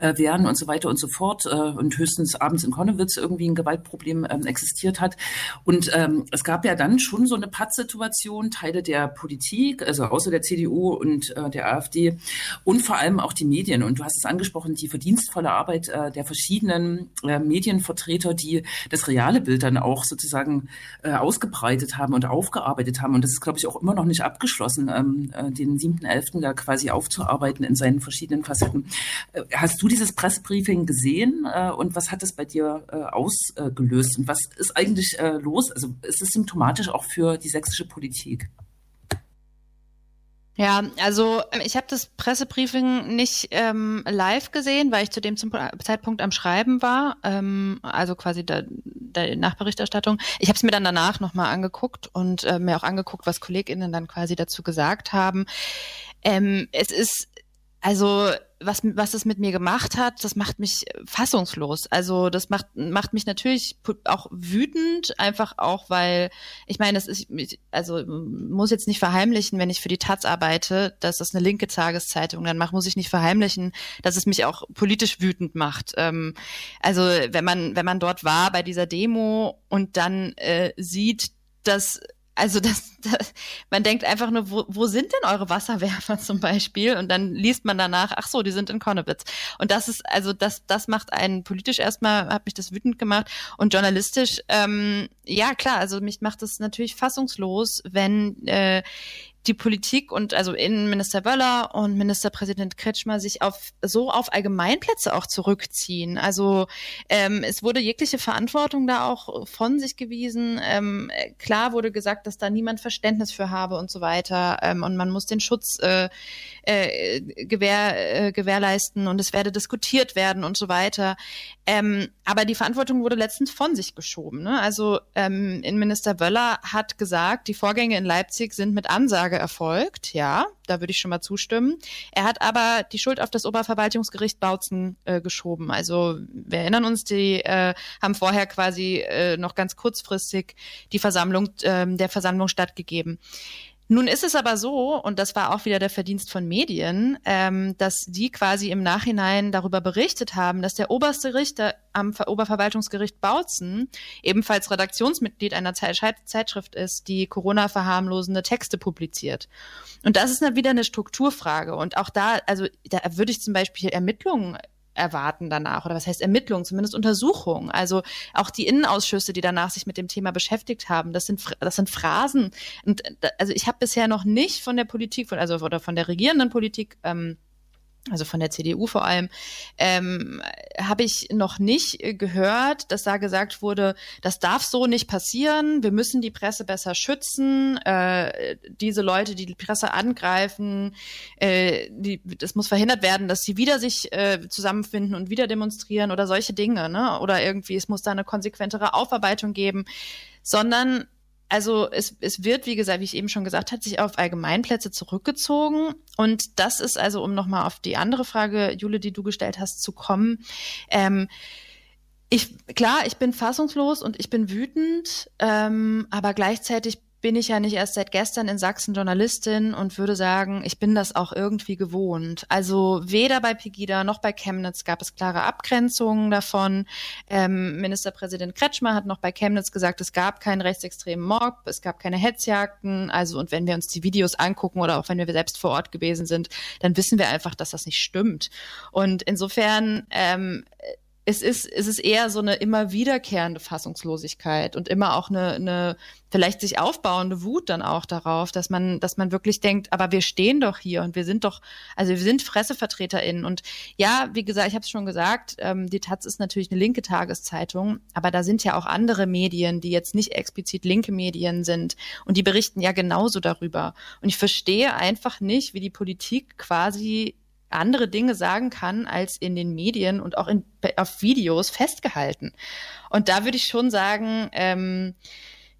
äh, wären und so weiter und so fort äh, und höchstens abends in Konnewitz irgendwie ein Gewaltproblem ähm, existiert hat. Und ähm, es gab ja dann schon so eine Pattsituation, Teile der Politik, also außer der CDU und äh, der AfD und vor allem auch die Medien. Und du hast es angesprochen, angesprochen, die verdienstvolle Arbeit äh, der verschiedenen äh, Medienvertreter, die das reale Bild dann auch sozusagen äh, ausgebreitet haben und aufgearbeitet haben. Und das ist, glaube ich, auch immer noch nicht abgeschlossen, ähm, äh, den 7.11. da quasi aufzuarbeiten in seinen verschiedenen Facetten. Äh, hast du dieses Pressebriefing gesehen äh, und was hat es bei dir äh, ausgelöst? Und was ist eigentlich äh, los? Also ist es symptomatisch auch für die sächsische Politik? Ja, also ähm, ich habe das Pressebriefing nicht ähm, live gesehen, weil ich zu dem Zeitpunkt am Schreiben war, ähm, also quasi der, der Nachberichterstattung. Ich habe es mir dann danach nochmal angeguckt und äh, mir auch angeguckt, was KollegInnen dann quasi dazu gesagt haben. Ähm, es ist also was, was das mit mir gemacht hat, das macht mich fassungslos. Also das macht, macht mich natürlich auch wütend, einfach auch, weil ich meine, das ist, also muss jetzt nicht verheimlichen, wenn ich für die Taz arbeite, dass das eine linke Tageszeitung dann macht, muss ich nicht verheimlichen, dass es mich auch politisch wütend macht. Ähm, also wenn man, wenn man dort war bei dieser Demo und dann äh, sieht, dass also das, das, man denkt einfach nur, wo, wo sind denn eure Wasserwerfer zum Beispiel? Und dann liest man danach, ach so, die sind in Konnewitz. Und das ist, also das, das macht einen politisch erstmal, hat mich das wütend gemacht. Und journalistisch ähm, ja, klar, also mich macht es natürlich fassungslos, wenn äh, die Politik und also Innenminister Wöller und Ministerpräsident Kretschmer sich auf so auf Allgemeinplätze auch zurückziehen. Also ähm, es wurde jegliche Verantwortung da auch von sich gewiesen. Ähm, klar wurde gesagt, dass da niemand Verständnis für habe und so weiter. Ähm, und man muss den Schutz äh, äh, gewähr, äh, gewährleisten und es werde diskutiert werden und so weiter. Ähm, aber die Verantwortung wurde letztens von sich geschoben. Ne? Also ähm, Innenminister Wöller hat gesagt, die Vorgänge in Leipzig sind mit Ansage erfolgt. Ja, da würde ich schon mal zustimmen. Er hat aber die Schuld auf das Oberverwaltungsgericht Bautzen äh, geschoben. Also wir erinnern uns, die äh, haben vorher quasi äh, noch ganz kurzfristig die Versammlung äh, der Versammlung stattgegeben. Nun ist es aber so, und das war auch wieder der Verdienst von Medien, ähm, dass die quasi im Nachhinein darüber berichtet haben, dass der oberste Richter am Oberverwaltungsgericht Bautzen ebenfalls Redaktionsmitglied einer Zeitschrift ist, die Corona-verharmlosende Texte publiziert. Und das ist dann wieder eine Strukturfrage. Und auch da, also da würde ich zum Beispiel Ermittlungen erwarten danach oder was heißt Ermittlungen, zumindest Untersuchungen. Also auch die Innenausschüsse, die danach sich mit dem Thema beschäftigt haben, das sind das sind Phrasen. Und also ich habe bisher noch nicht von der Politik, von, also oder von der regierenden Politik ähm, also von der CDU vor allem, ähm, habe ich noch nicht gehört, dass da gesagt wurde, das darf so nicht passieren, wir müssen die Presse besser schützen, äh, diese Leute, die die Presse angreifen, äh, die, das muss verhindert werden, dass sie wieder sich äh, zusammenfinden und wieder demonstrieren oder solche Dinge, ne? oder irgendwie, es muss da eine konsequentere Aufarbeitung geben, sondern also es, es wird, wie gesagt, wie ich eben schon gesagt habe, sich auf Allgemeinplätze zurückgezogen. Und das ist also, um nochmal auf die andere Frage, Jule, die du gestellt hast, zu kommen. Ähm, ich, klar, ich bin fassungslos und ich bin wütend, ähm, aber gleichzeitig bin ich ja nicht erst seit gestern in Sachsen Journalistin und würde sagen, ich bin das auch irgendwie gewohnt. Also weder bei Pegida noch bei Chemnitz gab es klare Abgrenzungen davon. Ähm, Ministerpräsident Kretschmer hat noch bei Chemnitz gesagt, es gab keinen rechtsextremen Mob, es gab keine Hetzjagden. Also und wenn wir uns die Videos angucken oder auch wenn wir selbst vor Ort gewesen sind, dann wissen wir einfach, dass das nicht stimmt. Und insofern ähm, es ist, es ist eher so eine immer wiederkehrende Fassungslosigkeit und immer auch eine, eine vielleicht sich aufbauende Wut dann auch darauf, dass man, dass man wirklich denkt, aber wir stehen doch hier und wir sind doch, also wir sind FressevertreterInnen. Und ja, wie gesagt, ich habe es schon gesagt, ähm, die Taz ist natürlich eine linke Tageszeitung, aber da sind ja auch andere Medien, die jetzt nicht explizit linke Medien sind und die berichten ja genauso darüber. Und ich verstehe einfach nicht, wie die Politik quasi andere Dinge sagen kann, als in den Medien und auch in, auf Videos festgehalten. Und da würde ich schon sagen, ähm,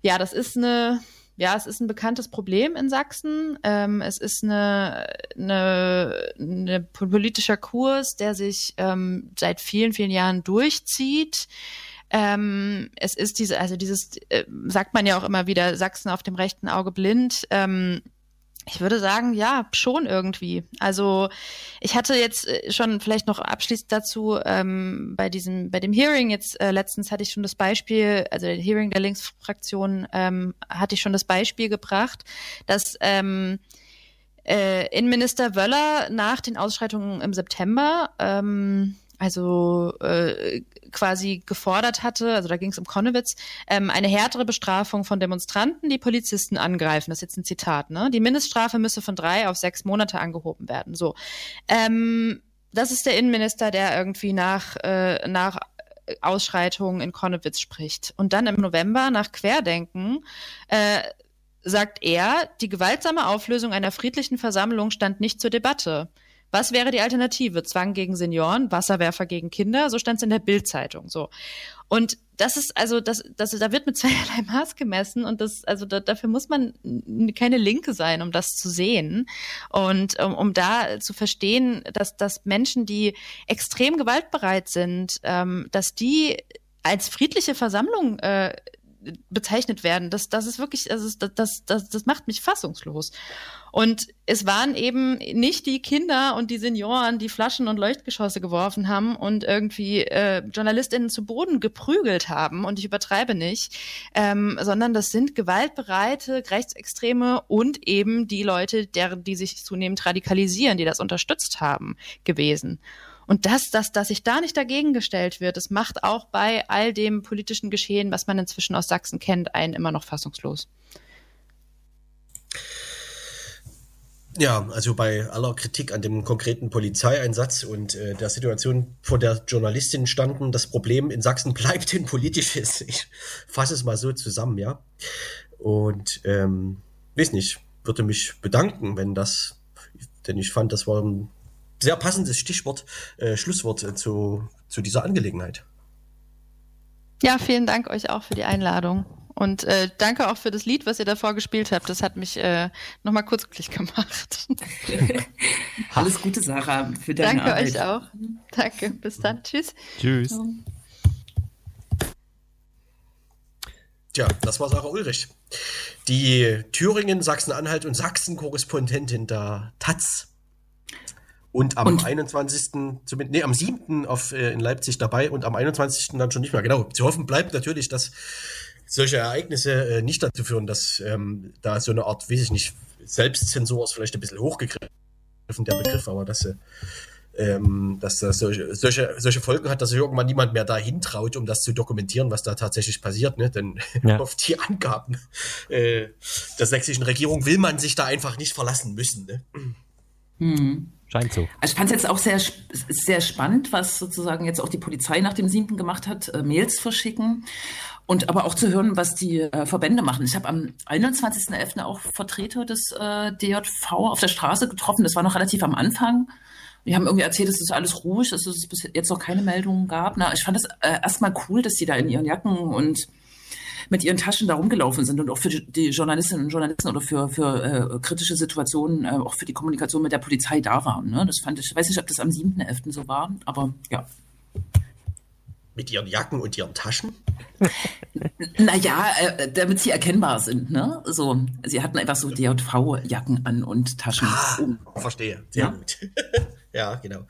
ja, das ist eine, ja, es ist ein bekanntes Problem in Sachsen. Ähm, es ist eine, eine, eine politischer Kurs, der sich ähm, seit vielen, vielen Jahren durchzieht. Ähm, es ist diese, also dieses, äh, sagt man ja auch immer wieder, Sachsen auf dem rechten Auge blind. Ähm, ich würde sagen, ja, schon irgendwie. Also ich hatte jetzt äh, schon vielleicht noch abschließend dazu ähm, bei diesem, bei dem Hearing jetzt äh, letztens hatte ich schon das Beispiel, also der Hearing der Linksfraktion ähm, hatte ich schon das Beispiel gebracht, dass ähm, äh, Innenminister Wöller nach den Ausschreitungen im September ähm, also äh, quasi gefordert hatte, also da ging es um Konnewitz, ähm, eine härtere Bestrafung von Demonstranten, die Polizisten angreifen. Das ist jetzt ein Zitat, ne? Die Mindeststrafe müsse von drei auf sechs Monate angehoben werden. So. Ähm, das ist der Innenminister, der irgendwie nach, äh, nach Ausschreitungen in Konnewitz spricht. Und dann im November nach Querdenken äh, sagt er, die gewaltsame Auflösung einer friedlichen Versammlung stand nicht zur Debatte. Was wäre die Alternative? Zwang gegen Senioren, Wasserwerfer gegen Kinder, so stand es in der Bildzeitung. So. Und das ist also, das, das, da wird mit zweierlei Maß gemessen und das, also da, dafür muss man keine Linke sein, um das zu sehen und um, um da zu verstehen, dass, dass Menschen, die extrem gewaltbereit sind, ähm, dass die als friedliche Versammlung äh, bezeichnet werden. Das, das ist wirklich, also das, das, das, das macht mich fassungslos. Und es waren eben nicht die Kinder und die Senioren, die Flaschen und Leuchtgeschosse geworfen haben und irgendwie äh, JournalistInnen zu Boden geprügelt haben, und ich übertreibe nicht, ähm, sondern das sind gewaltbereite Rechtsextreme und eben die Leute, deren, die sich zunehmend radikalisieren, die das unterstützt haben, gewesen. Und das, dass, dass sich da nicht dagegen gestellt wird, das macht auch bei all dem politischen Geschehen, was man inzwischen aus Sachsen kennt, einen immer noch fassungslos. Ja, also bei aller Kritik an dem konkreten Polizeieinsatz und äh, der Situation, vor der Journalistin standen, das Problem in Sachsen bleibt ein politisches. Ich fasse es mal so zusammen, ja. Und ähm, weiß nicht, würde mich bedanken, wenn das, denn ich fand, das war ein sehr passendes Stichwort, äh, Schlusswort äh, zu, zu dieser Angelegenheit. Ja, vielen Dank euch auch für die Einladung. Und äh, danke auch für das Lied, was ihr davor gespielt habt. Das hat mich äh, nochmal kurzglücklich gemacht. Alles Gute, Sarah, für deine danke Arbeit. euch auch. Danke. Bis dann. Tschüss. Tschüss. Tja, das war Sarah Ulrich. Die Thüringen, Sachsen-Anhalt und Sachsen-Korrespondentin der Taz. Und am Und- 21. zumindest, nee, am 7. Auf, äh, in Leipzig dabei und am 21. dann schon nicht mehr. Genau. Zu hoffen bleibt natürlich, dass solche Ereignisse äh, nicht dazu führen, dass ähm, da so eine Art, weiß ich nicht, Selbstzensur ist vielleicht ein bisschen hochgegriffen, der Begriff, aber dass, äh, ähm, dass das solche, solche, solche Folgen hat, dass sich irgendwann niemand mehr dahin traut, um das zu dokumentieren, was da tatsächlich passiert. Ne? Denn Ja. auf die Angaben äh, der sächsischen Regierung will man sich da einfach nicht verlassen müssen. Ne? Hm. Scheint so. Also ich fand es jetzt auch sehr, sehr spannend, was sozusagen jetzt auch die Polizei nach dem 7. gemacht hat, äh, Mails verschicken und aber auch zu hören, was die äh, Verbände machen. Ich habe am 21.11. auch Vertreter des äh, DJV auf der Straße getroffen. Das war noch relativ am Anfang. Die haben irgendwie erzählt, es ist alles ruhig, dass es bis jetzt noch keine Meldungen gab. Na, ich fand es äh, erstmal cool, dass die da in ihren Jacken und mit ihren Taschen da rumgelaufen sind und auch für die- Journalistinnen und Journalisten oder für, für äh, kritische Situationen, äh, auch für die Kommunikation mit der Polizei da waren. Ne? Das fand ich, ich weiß nicht, ob das am 7.11. so war, aber ja. Mit ihren Jacken und ihren Taschen. Naja, äh, damit sie erkennbar sind. Ne? So, sie hatten einfach so DJV-Jacken an und Taschen. um. Verstehe. Sehr Ja. gut. ja, genau.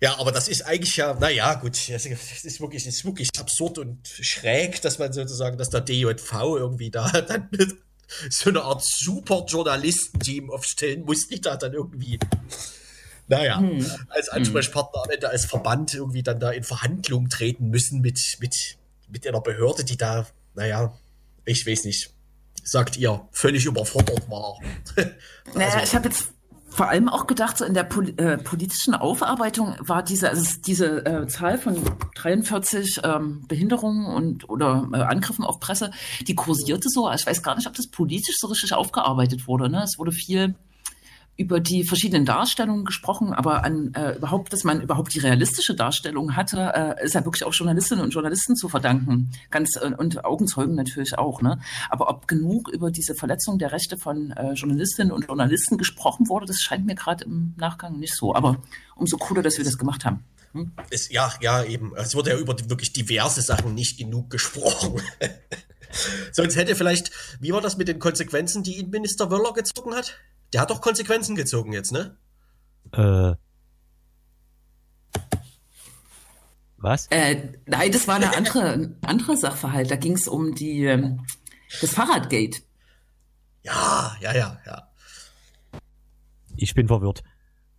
Ja, aber das ist eigentlich ja, naja, gut, das ist wirklich, ist wirklich absurd und schräg, dass man sozusagen, dass der DJV irgendwie da dann so eine Art super Journalistenteam aufstellen muss, die da dann irgendwie, naja, als Ansprechpartner am Ende als Verband irgendwie dann da in Verhandlungen treten müssen mit, mit, mit einer Behörde, die da, naja, ich weiß nicht, sagt ihr, völlig überfordert war. Naja, Also- ich habe jetzt vor allem auch gedacht, so in der pol äh, politischen Aufarbeitung war diese, also es- diese äh, Zahl von 43 ähm, Behinderungen und oder äh, Angriffen auf Presse, die kursierte so. Ich weiß gar nicht, ob das politisch so richtig aufgearbeitet wurde. Ne? Es wurde viel über die verschiedenen Darstellungen gesprochen, aber an äh, überhaupt, dass man überhaupt die realistische Darstellung hatte, äh, ist ja wirklich auch Journalistinnen und Journalisten zu verdanken. Ganz äh, und Augenzeugen natürlich auch, ne? Aber ob genug über diese Verletzung der Rechte von äh, Journalistinnen und Journalisten gesprochen wurde, das scheint mir gerade im Nachgang nicht so. Aber umso cooler, dass wir das gemacht haben. Hm? Es, ja, ja, eben. Es wurde ja über die, wirklich diverse Sachen nicht genug gesprochen. Sonst hätte vielleicht, wie war das mit den Konsequenzen, die Innenminister Wöller gezogen hat? Der hat doch Konsequenzen gezogen jetzt, ne? Äh, was? Äh, nein, das war eine andere, ein anderer Sachverhalt. Da ging es um die ähm, das Fahrradgate. Ja, ja, ja, ja. Ich bin verwirrt.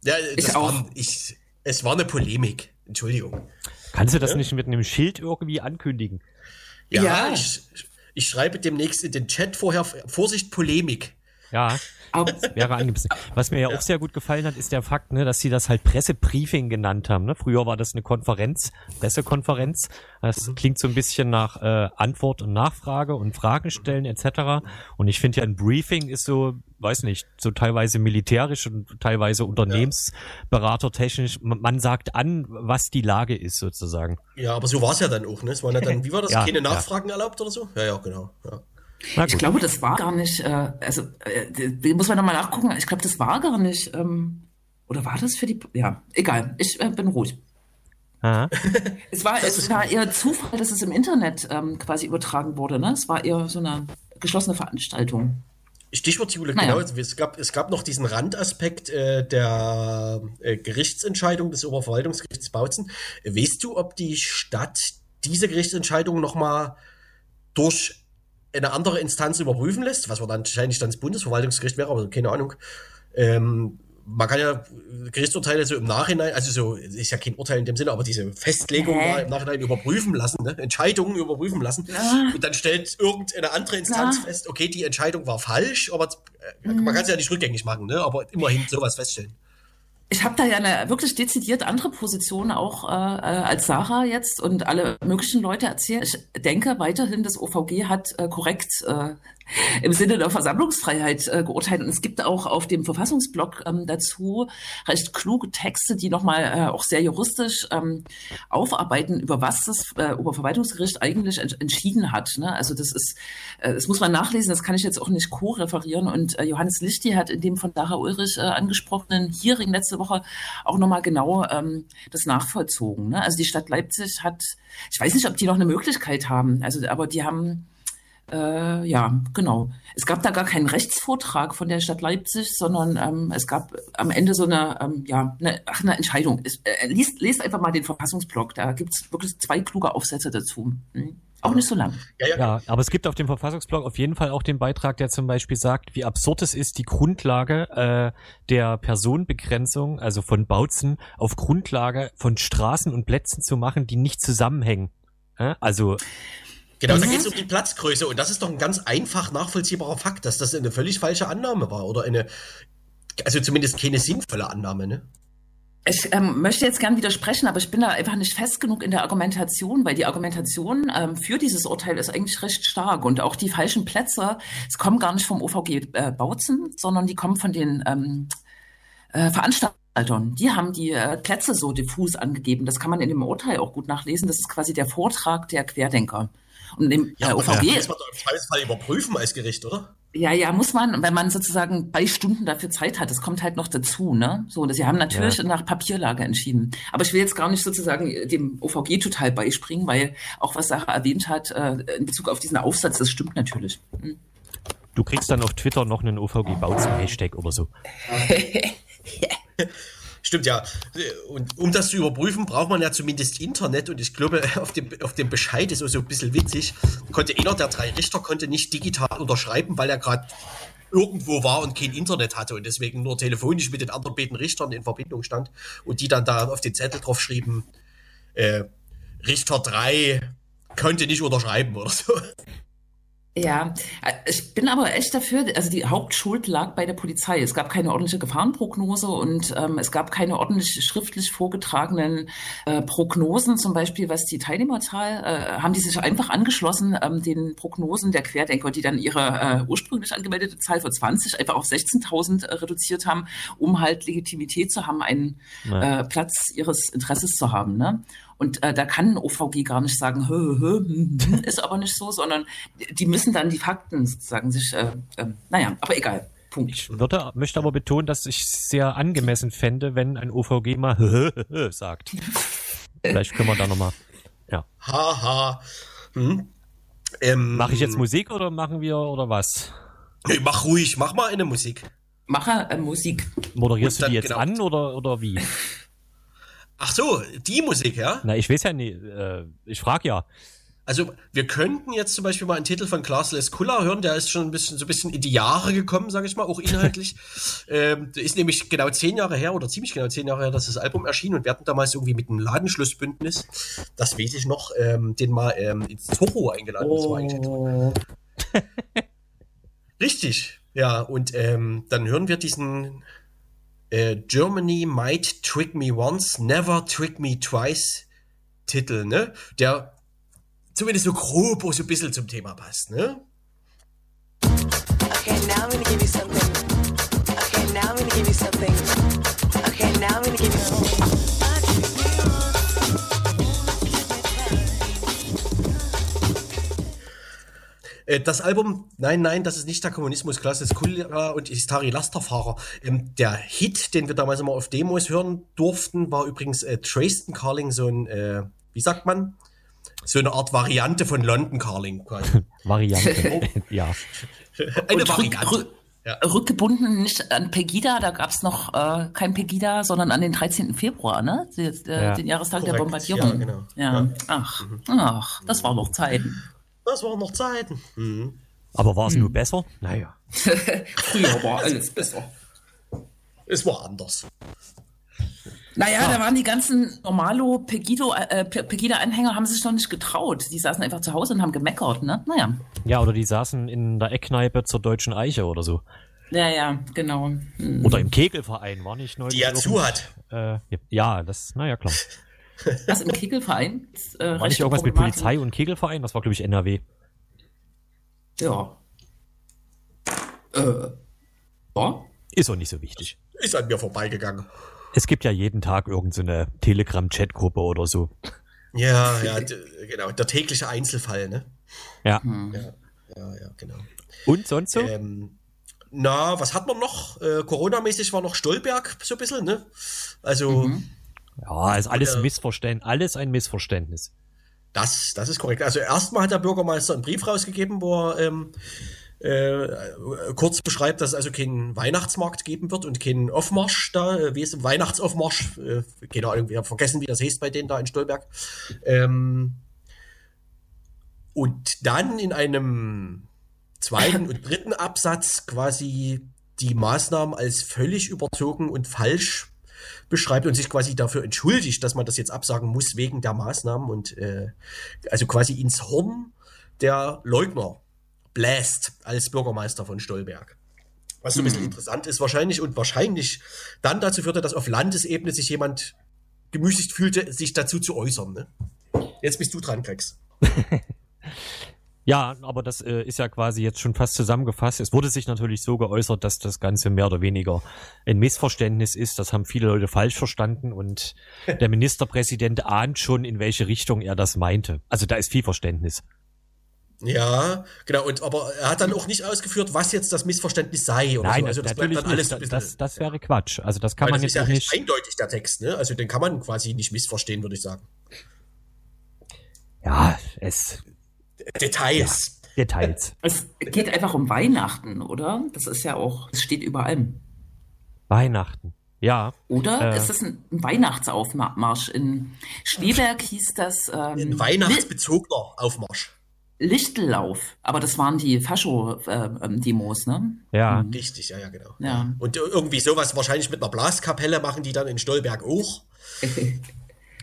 ja Ich das auch. War, ich, es war eine Polemik. Entschuldigung. Kannst du das Ja? nicht mit einem Schild irgendwie ankündigen? Ja, Ja. Ich, ich schreibe demnächst in den Chat vorher, Vorsicht, Polemik. Ja, Aber, wäre angemessen. Was mir ja, auch sehr gut gefallen hat, ist der Fakt, ne, dass sie das halt Pressebriefing genannt haben. Ne? Früher war das eine Konferenz, Pressekonferenz. Das klingt so ein bisschen nach äh, Antwort und Nachfrage und Fragen stellen etc. Und ich finde ja, ein Briefing ist so, weiß nicht, so teilweise militärisch und teilweise unternehmensberatertechnisch. Man man sagt an, was die Lage ist sozusagen. Ja, aber so war es ja dann auch, ne? Es waren ja dann, wie war das? Ja, Keine ja. Nachfragen erlaubt oder so? Ja, ja, genau. Ja. Ich glaube, das war gar nicht, äh, also äh, muss man nochmal nachgucken. Ich glaube, das war gar nicht, ähm, oder war das für die, ja, egal, ich äh, bin ruhig. Aha. Es war, es war eher Zufall, dass es im Internet ähm, quasi übertragen wurde. Ne? Es war eher so eine geschlossene Veranstaltung. Stichwort Jule, Naja. genau. Es gab, es gab noch diesen Randaspekt äh, der äh, Gerichtsentscheidung des Oberverwaltungsgerichts Bautzen. Weißt du, ob die Stadt diese Gerichtsentscheidung nochmal durch eine andere Instanz überprüfen lässt, was man dann wahrscheinlich dann das Bundesverwaltungsgericht wäre, aber keine Ahnung. Ähm, man kann ja Gerichtsurteile so im Nachhinein, also so, ist ja kein Urteil in dem Sinne, aber diese Festlegung Hä? im Nachhinein überprüfen lassen, ne? Entscheidungen überprüfen lassen. Ja. Und dann stellt irgendeine andere Instanz Ja. fest, okay, die Entscheidung war falsch, aber äh, man kann es ja nicht rückgängig machen, ne? aber immerhin sowas feststellen. Ich habe da ja eine wirklich dezidiert andere Position auch äh, äh, als Sarah jetzt und alle möglichen Leute erzählen. Ich denke weiterhin, das OVG hat äh, korrekt äh, im Sinne der Versammlungsfreiheit äh, geurteilt. Und es gibt auch auf dem Verfassungsblog ähm, dazu recht kluge Texte, die nochmal äh, auch sehr juristisch ähm, aufarbeiten, über was das äh, Oberverwaltungsgericht eigentlich ent entschieden hat. Ne? Also das ist, äh, das muss man nachlesen, das kann ich jetzt auch nicht co-referieren. Und äh, Johannes Lichti hat in dem von Dara Ulrich äh, angesprochenen Hearing letzte Woche auch nochmal genau ähm, das nachvollzogen. Ne? Also die Stadt Leipzig hat, ich weiß nicht, ob die noch eine Möglichkeit haben, also aber die haben äh, ja, genau. Es gab da gar keinen Rechtsvortrag von der Stadt Leipzig, sondern ähm, es gab am Ende so eine, ähm, ja, eine, ach, eine Entscheidung. Es, äh, liest, lest einfach mal den Verfassungsblock, da gibt's wirklich zwei kluge Aufsätze dazu. Hm? Auch nicht so lang. Ja, ja. Ja, aber es gibt auf dem Verfassungsblog auf jeden Fall auch den Beitrag, der zum Beispiel sagt, wie absurd es ist, die Grundlage äh, der Personenbegrenzung, also von Bautzen, auf Grundlage von Straßen und Plätzen zu machen, die nicht zusammenhängen. Äh? Also Genau, da Mhm. geht es um die Platzgröße und das ist doch ein ganz einfach nachvollziehbarer Fakt, dass das eine völlig falsche Annahme war oder eine, also zumindest keine sinnvolle Annahme, ne? Ich ähm, möchte jetzt gern widersprechen, aber ich bin da einfach nicht fest genug in der Argumentation, weil die Argumentation ähm, für dieses Urteil ist eigentlich recht stark und auch die falschen Plätze, es kommen gar nicht vom OVG äh, Bautzen, sondern die kommen von den ähm, äh, Veranstaltern. Die haben die äh, Plätze so diffus angegeben. Das kann man in dem Urteil auch gut nachlesen. Das ist quasi der Vortrag der Querdenker. Und im äh, aber OVG das muss man doch im Zweifelsfall überprüfen als Gericht, oder? ja, ja, muss man, wenn man sozusagen drei Stunden dafür Zeit hat. Das kommt halt noch dazu, ne? So, sie haben natürlich Ja. nach Papierlage entschieden. Aber ich will jetzt gar nicht sozusagen dem OVG total beispringen, weil auch was Sarah erwähnt hat, äh, in Bezug auf diesen Aufsatz, das stimmt natürlich. Hm. du kriegst dann auf Twitter noch einen OVG Bautzen Hashtag oder so. Stimmt ja. Und um das zu überprüfen, braucht man ja zumindest Internet. Und ich glaube, auf dem, auf dem Bescheid ist auch so ein bisschen witzig. Konnte einer der drei Richter konnte nicht digital unterschreiben, weil er gerade irgendwo war und kein Internet hatte und deswegen nur telefonisch mit den anderen beiden Richtern in Verbindung stand und die dann da auf den Zettel drauf schrieben, äh, Richter 3 konnte nicht unterschreiben oder so. Ja, äh, ich bin aber echt dafür, also die Hauptschuld lag bei der Polizei. Es gab keine ordentliche Gefahrenprognose und ähm, es gab keine ordentlich schriftlich vorgetragenen äh, Prognosen, zum Beispiel was die Teilnehmerzahl, äh, haben die sich einfach angeschlossen ähm, den Prognosen der Querdenker, die dann ihre äh, ursprünglich angemeldete Zahl von 20 einfach auf 16.000 äh, reduziert haben, um halt Legitimität zu haben, einen äh, Platz ihres Interesses zu haben. Ne? Und äh, da kann ein OVG gar nicht sagen, hö, hö, hö, hm, hm, ist aber nicht so, sondern die müssen dann die Fakten sozusagen sich, äh, äh, naja, aber egal. Punkt. Ich würde, möchte aber betonen, dass ich es sehr angemessen fände, wenn ein OVG mal sagt. Vielleicht können wir da nochmal. Haha. Hm. Ähm, Mache ich jetzt Musik oder machen wir oder was? Nee, mach ruhig, mach mal eine Musik. Mache äh, Musik. Moderierst Und dann du die jetzt genau. an oder, oder wie? Ach so, die Musik, ja? Na, ich weiß ja nicht. Äh, ich frage ja. Also wir könnten jetzt zum Beispiel mal einen Titel von Klaas Leskulla hören, der ist schon ein bisschen so ein bisschen in die Jahre gekommen, sage ich mal, auch inhaltlich. ähm, ist nämlich genau zehn Jahre her oder ziemlich genau zehn Jahre her, dass das Album erschien und wir hatten damals irgendwie mit einem Ladenschlussbündnis, das weiß ich noch, ähm, den mal ähm, ins Toho eingeladen. Das war eigentlich Oh. Richtig, ja. Und ähm, dann hören wir diesen Germany might trick me once, never trick me twice Titel, ne? Der zumindest so grob so ein bisschen zum Thema passt, ne? Okay, now I'm gonna give you something. Okay, now I'm gonna give you something. Okay, now I'm gonna give you something. Äh, das Album, nein, nein, das ist nicht der Kommunismus, Klasse Kulla und Istari Lasterfahrer. Ähm, der Hit, den wir damals immer auf Demos hören durften, war übrigens äh, Dresden Carling, so ein, äh, wie sagt man? So eine Art Variante von London Carling quasi. Variante. ja. Eine Und rück, Variante. rück, rückgebunden nicht an Pegida, da gab's noch äh, kein Pegida, sondern an den 13. Februar, ne? Den, äh, Ja. den Jahrestag der Korrekt, Bombardierung. ja, genau. Ja. Ja. Ach, ach, das waren noch Zeiten. Das waren noch Zeiten. Mhm. Aber war es nur besser? Naja. Früher war alles besser. es war anders. Naja, da waren die ganzen Normalo Pegido, äh, Pegida-Anhänger, haben sich noch nicht getraut. Die saßen einfach zu Hause und haben gemeckert, ne? Naja. Ja, oder die saßen in der Eckkneipe zur Deutschen Eiche oder so. Ja, ja, genau. Hm. Oder im Kegelverein, war nicht neulich. Die ja zu hat. Äh, ja, das, naja, klar. Was im Kegelverein? Äh, War nicht irgendwas mit. Polizei und Kegelverein? Das war, glaube ich, NRW. Ja. Äh. Ja. Ist auch nicht so wichtig. Ist an mir vorbeigegangen. Es gibt ja jeden Tag irgendeine so Telegram-Chat-Gruppe oder so. Ja, ja, genau. Der tägliche Einzelfall, ne? Ja. Hm. Ja, ja, ja genau. Und sonst so? Ähm, na, was hat man noch? Äh, Corona-mäßig war noch Stolberg so ein bisschen, ne? Also, ja, ist alles Oder- Missverständnis, alles ein Missverständnis. das, das ist korrekt. Also, erstmal hat der Bürgermeister einen Brief rausgegeben, wo er ähm, äh, kurz beschreibt, dass es also keinen Weihnachtsmarkt geben wird und keinen Aufmarsch da, äh, wie ist Weihnachtsaufmarsch, äh, keine Ahnung, wir haben vergessen, wie das heißt bei denen da in Stolberg. Ähm, und dann in einem zweiten und dritten Absatz quasi die Maßnahmen als völlig überzogen und falsch beschreibt und sich quasi dafür entschuldigt, dass man das jetzt absagen muss wegen der Maßnahmen und äh, also quasi ins Horn der Leugner bläst als Bürgermeister von Stolberg. Was so ein bisschen interessant ist wahrscheinlich und wahrscheinlich dann dazu führte, dass auf Landesebene sich jemand gemüßigt fühlte, sich dazu zu äußern. Ne? Jetzt bist du dran, Grex. Ja, aber das äh, ist ja quasi jetzt schon fast zusammengefasst. Es wurde sich natürlich so geäußert, dass das Ganze mehr oder weniger ein Missverständnis ist. Das haben viele Leute falsch verstanden und der Ministerpräsident ahnt schon, in welche Richtung er das meinte. Also da ist viel Verständnis. Ja, genau. Und aber er hat dann auch nicht ausgeführt, was jetzt das Missverständnis sei. Oder Nein, so. Also das bleibt natürlich dann alles nicht. das, das wäre Quatsch. Also das kann weil man das jetzt ist ja auch nicht. eindeutig der Text, ne? Also den kann man quasi nicht missverstehen, würde ich sagen. Ja, es Details. Details. Es geht einfach um Weihnachten, oder? Das ist ja auch, es steht über allem. Weihnachten. Ja, Oder Äh. ist das ein Weihnachtsaufmarsch? In Schneeberg hieß das Ein ähm, weihnachtsbezogener Aufmarsch. Lichtellauf. Aber das waren die Fascho-Demos, ne? ja. Richtig, ja, ja, genau. Ja. Und irgendwie sowas wahrscheinlich mit einer Blaskapelle machen die dann in Stolberg auch.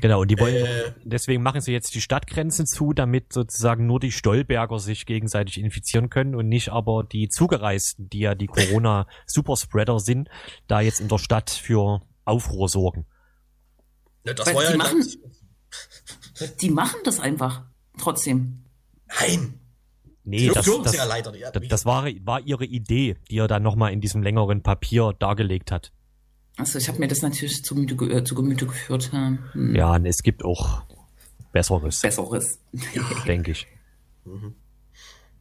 Genau, und die wollen, Äh. deswegen machen sie jetzt die Stadtgrenzen zu, damit sozusagen nur die Stolberger sich gegenseitig infizieren können und nicht aber die Zugereisten, die ja die Corona-Superspreader sind, da jetzt in der Stadt für Aufruhr sorgen. Ne, das Weil war ja die machen-. Die machen das einfach. Trotzdem. Nein. Nee, das, Führen das, sie ja leider das, das war, war ihre Idee, die er dann nochmal in diesem längeren Papier dargelegt hat. Also ich habe mir das natürlich zu, äh, zu Gemüte geführt. Ja. Hm. Ja, und es gibt auch Besseres, Besseres. denke ich.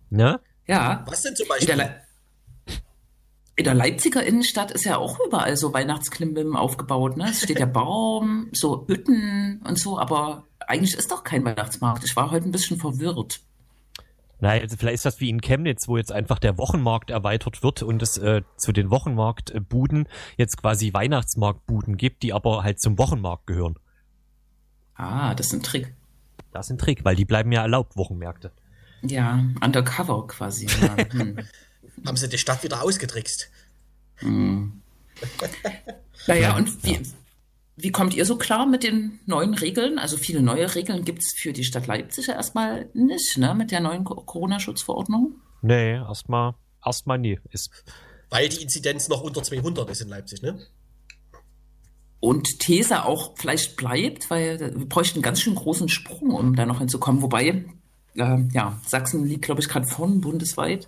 Ne? Ja. Was denn zum In der, Beispiel? Le in der Leipziger Innenstadt ist ja auch überall so Weihnachtsklimbim aufgebaut. Ne? Es steht der Baum, so Hütten und so, aber eigentlich ist doch kein Weihnachtsmarkt. Ich war heute ein bisschen verwirrt. Naja, also vielleicht ist das wie in Chemnitz, wo jetzt einfach der Wochenmarkt erweitert wird und es äh, zu den Wochenmarktbuden jetzt quasi Weihnachtsmarktbuden gibt, die aber halt zum Wochenmarkt gehören. Ah, das ist ein Trick. Das ist ein Trick, weil die bleiben ja erlaubt, Wochenmärkte. Ja, undercover quasi. Hm. Haben sie die Stadt wieder ausgetrickst? Naja, und wie, wie kommt ihr so klar mit den neuen Regeln? Also viele neue Regeln gibt's für die Stadt Leipzig ja erstmal nicht, ne? Mit der neuen Co- Corona-Schutzverordnung. Nee, erstmal erstmal nie. Ist, Weil die Inzidenz noch unter 200 ist in Leipzig, ne? Und These auch vielleicht bleibt, weil wir bräuchten einen ganz schön großen Sprung, um da noch hinzukommen. Wobei, äh, ja, Sachsen liegt, glaube ich, gerade vorn bundesweit.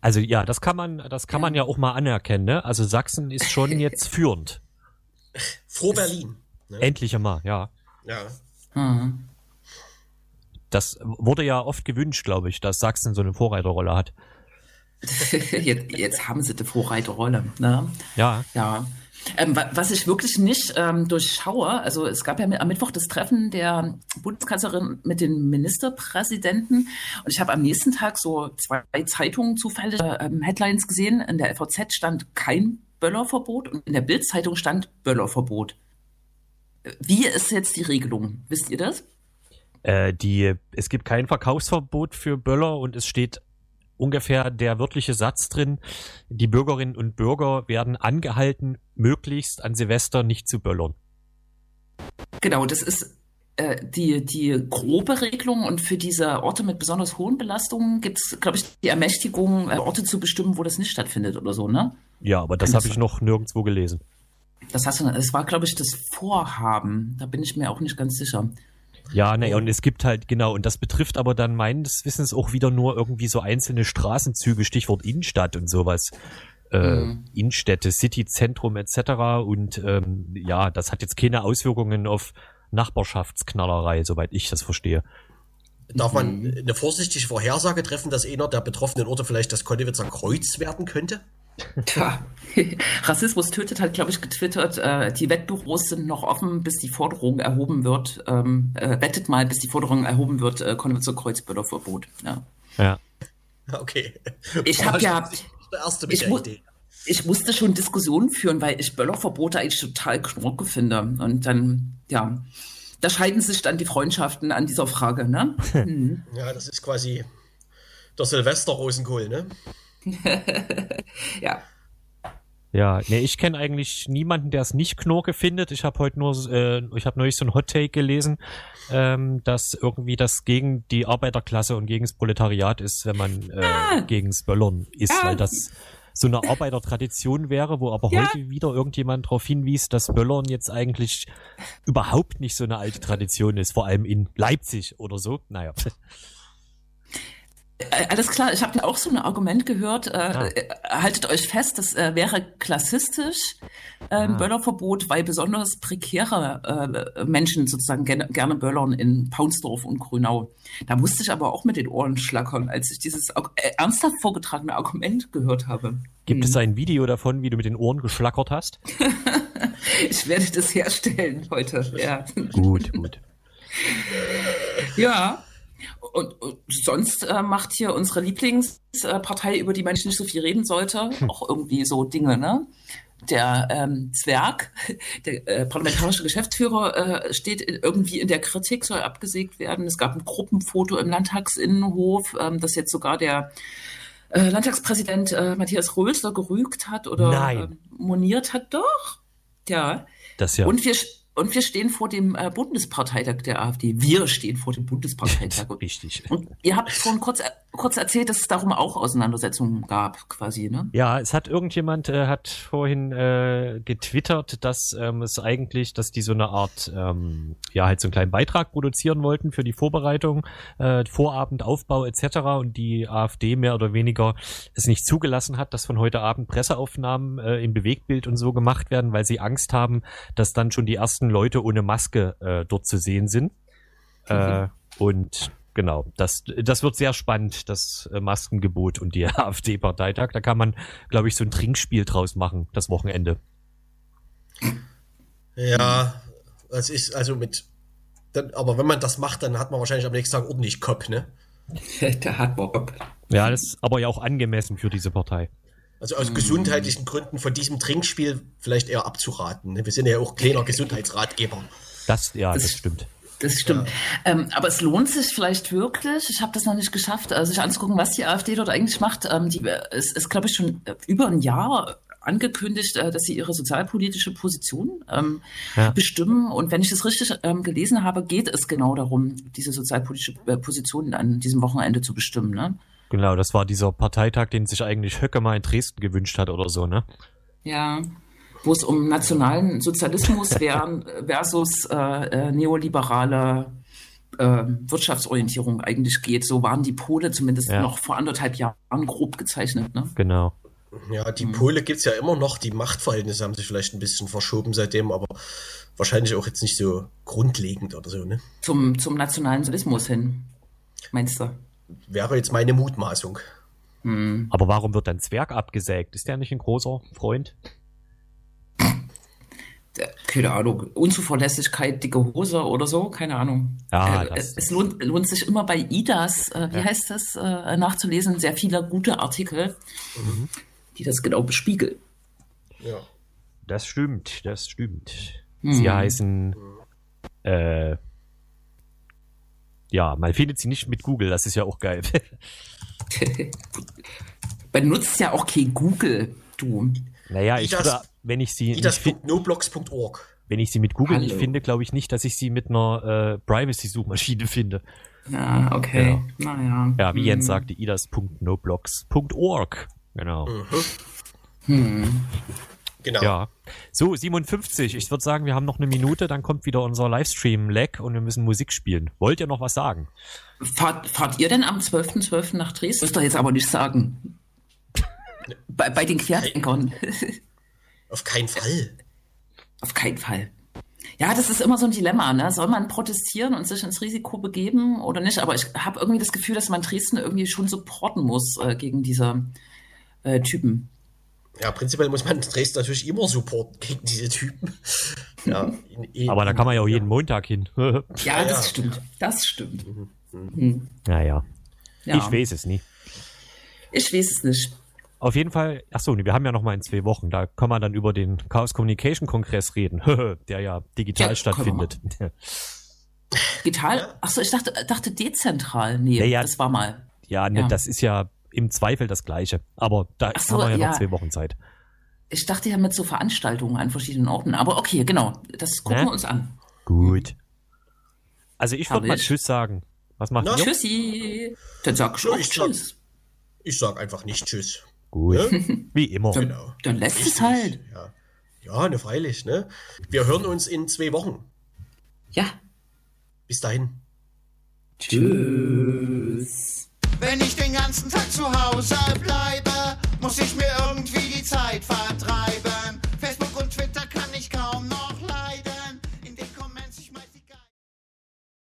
also ja, das kann man, das kann man ja auch mal anerkennen, ne? Also Sachsen ist schon jetzt führend. Vor Berlin. Ne? Endlich einmal, ja. Ja. Hm. Das wurde ja oft gewünscht, glaube ich, dass Sachsen so eine Vorreiterrolle hat. jetzt, jetzt haben sie die Vorreiterrolle. Ne? Ja, Ja. Ähm, wa- was ich wirklich nicht ähm, durchschaue, also es gab ja am Mittwoch das Treffen der Bundeskanzlerin mit den Ministerpräsidenten und ich habe am nächsten Tag so zwei Zeitungen zufällig äh, ähm, Headlines gesehen. In der FAZ stand kein Böllerverbot und in der Bildzeitung stand Böllerverbot. Wie ist jetzt die Regelung? Wisst ihr das? äh, die, es gibt kein Verkaufsverbot für Böller und es steht ungefähr der wörtliche Satz drin, die Bürgerinnen und Bürger werden angehalten, möglichst an Silvester nicht zu böllern. Genau, das ist äh, die, die grobe Regelung und für diese Orte mit besonders hohen Belastungen gibt es, glaube ich, die Ermächtigung, äh, Orte zu bestimmen, wo das nicht stattfindet oder so, ne? Ja, aber das habe ich noch nirgendwo gelesen. Das hast du, das war, glaube ich, das Vorhaben. Da bin ich mir auch nicht ganz sicher. Ja, ne, und es gibt halt, genau, und das betrifft aber dann meines Wissens auch wieder nur irgendwie so einzelne Straßenzüge, Stichwort Innenstadt und sowas. Äh, Mhm. Innenstädte, Cityzentrum etc. Und ähm, ja, das hat jetzt keine Auswirkungen auf Nachbarschaftsknallerei, soweit ich das verstehe. Darf man eine vorsichtige Vorhersage treffen, dass einer der betroffenen Orte vielleicht das Konnewitzer Kreuz werden könnte? Tja, Rassismus tötet hat, glaube ich, getwittert, äh, die Wettbüros sind noch offen, bis die Forderung erhoben wird. Ähm, äh, wettet mal, bis die Forderung erhoben wird, äh, Konvention Kreuzböllerverbot. Ja. Ja. Okay. Ich hab ja- Ich mu- Idee. Ich musste schon Diskussionen führen, weil ich Böllerverbote eigentlich total knorke finde. Und dann, ja, da scheiden sich dann die Freundschaften an dieser Frage, ne? Hm. Ja, das ist quasi der Silvester Rosenkohl, ne? Ja. Ja, nee, ich kenne eigentlich niemanden, der es nicht Knorke findet. Ich habe heute nur, äh, ich habe neulich so ein Hot Take gelesen, ähm, dass irgendwie das gegen die Arbeiterklasse und gegen das Proletariat ist, wenn man äh, gegens Böllern ist, Ja. weil das so eine Arbeitertradition wäre, wo aber Ja. heute wieder irgendjemand darauf hinwies, dass Böllern jetzt eigentlich überhaupt nicht so eine alte Tradition ist, vor allem in Leipzig oder so. Naja. Äh, Alles klar, ich habe ja auch so ein Argument gehört. Äh, Ah. äh, haltet euch fest, das äh, wäre klassistisch äh, ein Ah. Böllerverbot, weil besonders prekäre äh, Menschen sozusagen gerne, gerne böllern in Paunsdorf und Grünau. Da musste ich aber auch mit den Ohren schlackern, als ich dieses äh, ernsthaft vorgetragene Argument gehört habe. Gibt Hm. es ein Video davon, wie du mit den Ohren geschlackert hast? Ich werde das herstellen heute. Ja. Gut, gut. Ja. Und, und sonst äh, macht hier unsere Lieblingspartei, über die man nicht so viel reden sollte, auch irgendwie so Dinge, ne? Der ähm, Zwerg, der äh, parlamentarische Geschäftsführer, äh, steht in, irgendwie in der Kritik, soll abgesägt werden. Es gab ein Gruppenfoto im Landtagsinnenhof, ähm, das jetzt sogar der äh, Landtagspräsident äh, Matthias Rösler gerügt hat oder ähm, moniert hat. Doch. Ja. Das ja. Und wir, und wir stehen vor dem äh, Bundesparteitag der AfD. Wir stehen vor dem Bundesparteitag. Und, Richtig. und ihr habt vorhin kurz, kurz erzählt, dass es darum auch Auseinandersetzungen gab, quasi, ne? Ja, es hat irgendjemand äh, hat vorhin äh, getwittert, dass ähm, es eigentlich, dass die so eine Art, ähm, ja, halt so einen kleinen Beitrag produzieren wollten für die Vorbereitung, äh, Vorabend, Aufbau etc. und die AfD mehr oder weniger es nicht zugelassen hat, dass von heute Abend Presseaufnahmen äh, im Bewegtbild und so gemacht werden, weil sie Angst haben, dass dann schon die ersten Leute ohne Maske äh, dort zu sehen sind. Äh, und genau, das, das wird sehr spannend, das äh, Maskengebot und die AfD-Parteitag. Da kann man, glaube ich, so ein Trinkspiel draus machen, das Wochenende. Ja, das ist also mit. Dann, aber wenn man das macht, dann hat man wahrscheinlich am nächsten Tag ordentlich Kopf, ne? Der hat Bock. Ja, das ist aber ja auch angemessen für diese Partei. Also aus gesundheitlichen Gründen von diesem Trinkspiel vielleicht eher abzuraten. Ne? Wir sind ja auch kleiner Gesundheitsratgeber. Das, ja, das, Das- stimmt. Das stimmt. Ähm, aber es lohnt sich vielleicht wirklich, ich habe das noch nicht geschafft, äh, sich anzugucken, was die AfD dort eigentlich macht. Ähm, die, äh, es ist, glaube ich, schon äh, über ein Jahr angekündigt, äh, dass sie ihre sozialpolitische Position ähm, Ja. bestimmen. Und wenn ich das richtig ähm, gelesen habe, geht es genau darum, diese sozialpolitische Position an diesem Wochenende zu bestimmen. Ne? Genau, das war dieser Parteitag, den sich eigentlich Höcke mal in Dresden gewünscht hat oder so, ne? Ja, wo es um nationalen Sozialismus wären versus äh, äh, neoliberale äh, Wirtschaftsorientierung eigentlich geht. So waren die Pole zumindest Ja. noch vor anderthalb Jahren grob gezeichnet. Ne? Genau. Ja, die Pole gibt's ja immer noch. Die Machtverhältnisse haben sich vielleicht ein bisschen verschoben seitdem, aber wahrscheinlich auch jetzt nicht so grundlegend oder so, ne? Zum, zum nationalen Sozialismus hin, meinst du? Wäre jetzt meine Mutmaßung. Aber warum wird dann Zwerg abgesägt? Ist der nicht ein großer Freund? Der- Keine Ahnung, Unzuverlässigkeit, dicke Hose oder so, keine Ahnung. Ja, äh, das- es, es lohnt, lohnt sich immer bei IDAS, äh, wie Ja. heißt das, äh, nachzulesen, sehr viele gute Artikel, Mhm. die das genau bespiegeln. Ja. Das stimmt, das stimmt. Hm. Sie heißen äh, ja, man findet sie nicht mit Google, das ist ja auch geil. Benutzt ja auch kein Google, du. naja, ich würde, wenn ich sie Idas.noblogs.org. wenn ich sie mit Google nicht finde, glaube ich nicht, dass ich sie mit einer äh, Privacy-Suchmaschine finde. Ja, okay. Naja. Ja, wie Hm. Jens sagte, idas.noblogs.org. Genau. Genau. Ja. So, 57. Ich würde sagen, wir haben noch eine Minute, dann kommt wieder unser Livestream-Lag und wir müssen Musik spielen. Wollt ihr noch was sagen? Fahrt, fahrt ihr denn am 12.12. nach Dresden? Müsst ihr jetzt aber nicht sagen. Bei, bei den Querdenkern. Auf keinen Fall. Auf keinen Fall. Ja, das ist immer so ein Dilemma. Ne? Soll man protestieren und sich ins Risiko begeben oder nicht? Aber ich habe irgendwie das Gefühl, dass man Dresden irgendwie schon supporten muss äh, gegen diese äh, Typen. Ja, prinzipiell muss man Dresden natürlich immer supporten gegen diese Typen. Ja, in, in, Aber da kann man ja auch jeden Montag hin. Ja, Ja, das ja. stimmt. Das stimmt. naja, Ja. ich weiß es nie. Ich weiß es nicht. Auf jeden Fall, ach so, wir haben ja noch mal in zwei Wochen, da kann man dann über den Chaos Communication Kongress reden, der ja digital Ja, stattfindet. Digital? Ach so, ich dachte, dachte dezentral. Nee, Ja, ja. das war mal. Ja, ne, Ja. das ist ja im Zweifel das Gleiche. Aber da so, haben wir ja, ja. noch zwei Wochen Zeit. Ich dachte ja mit so Veranstaltungen an verschiedenen Orten. Aber okay, genau. Das gucken Ne? wir uns an. Gut. Also ich würde mal. Tschüss sagen. Was macht Na, ihr? Tschüssi. Dann sag ich ich sag- Tschüss. Ich sag einfach nicht Tschüss. Gut. Ne? Wie immer. Dann, Genau. dann lässt es halt. Ja. ja, ne, freilich, ne? Wir hören uns in zwei Wochen. Ja. Bis dahin. Tschüss. Wenn ich den ganzen Tag zu Hause bleibe, muss ich mir irgendwie die Zeit vertreiben.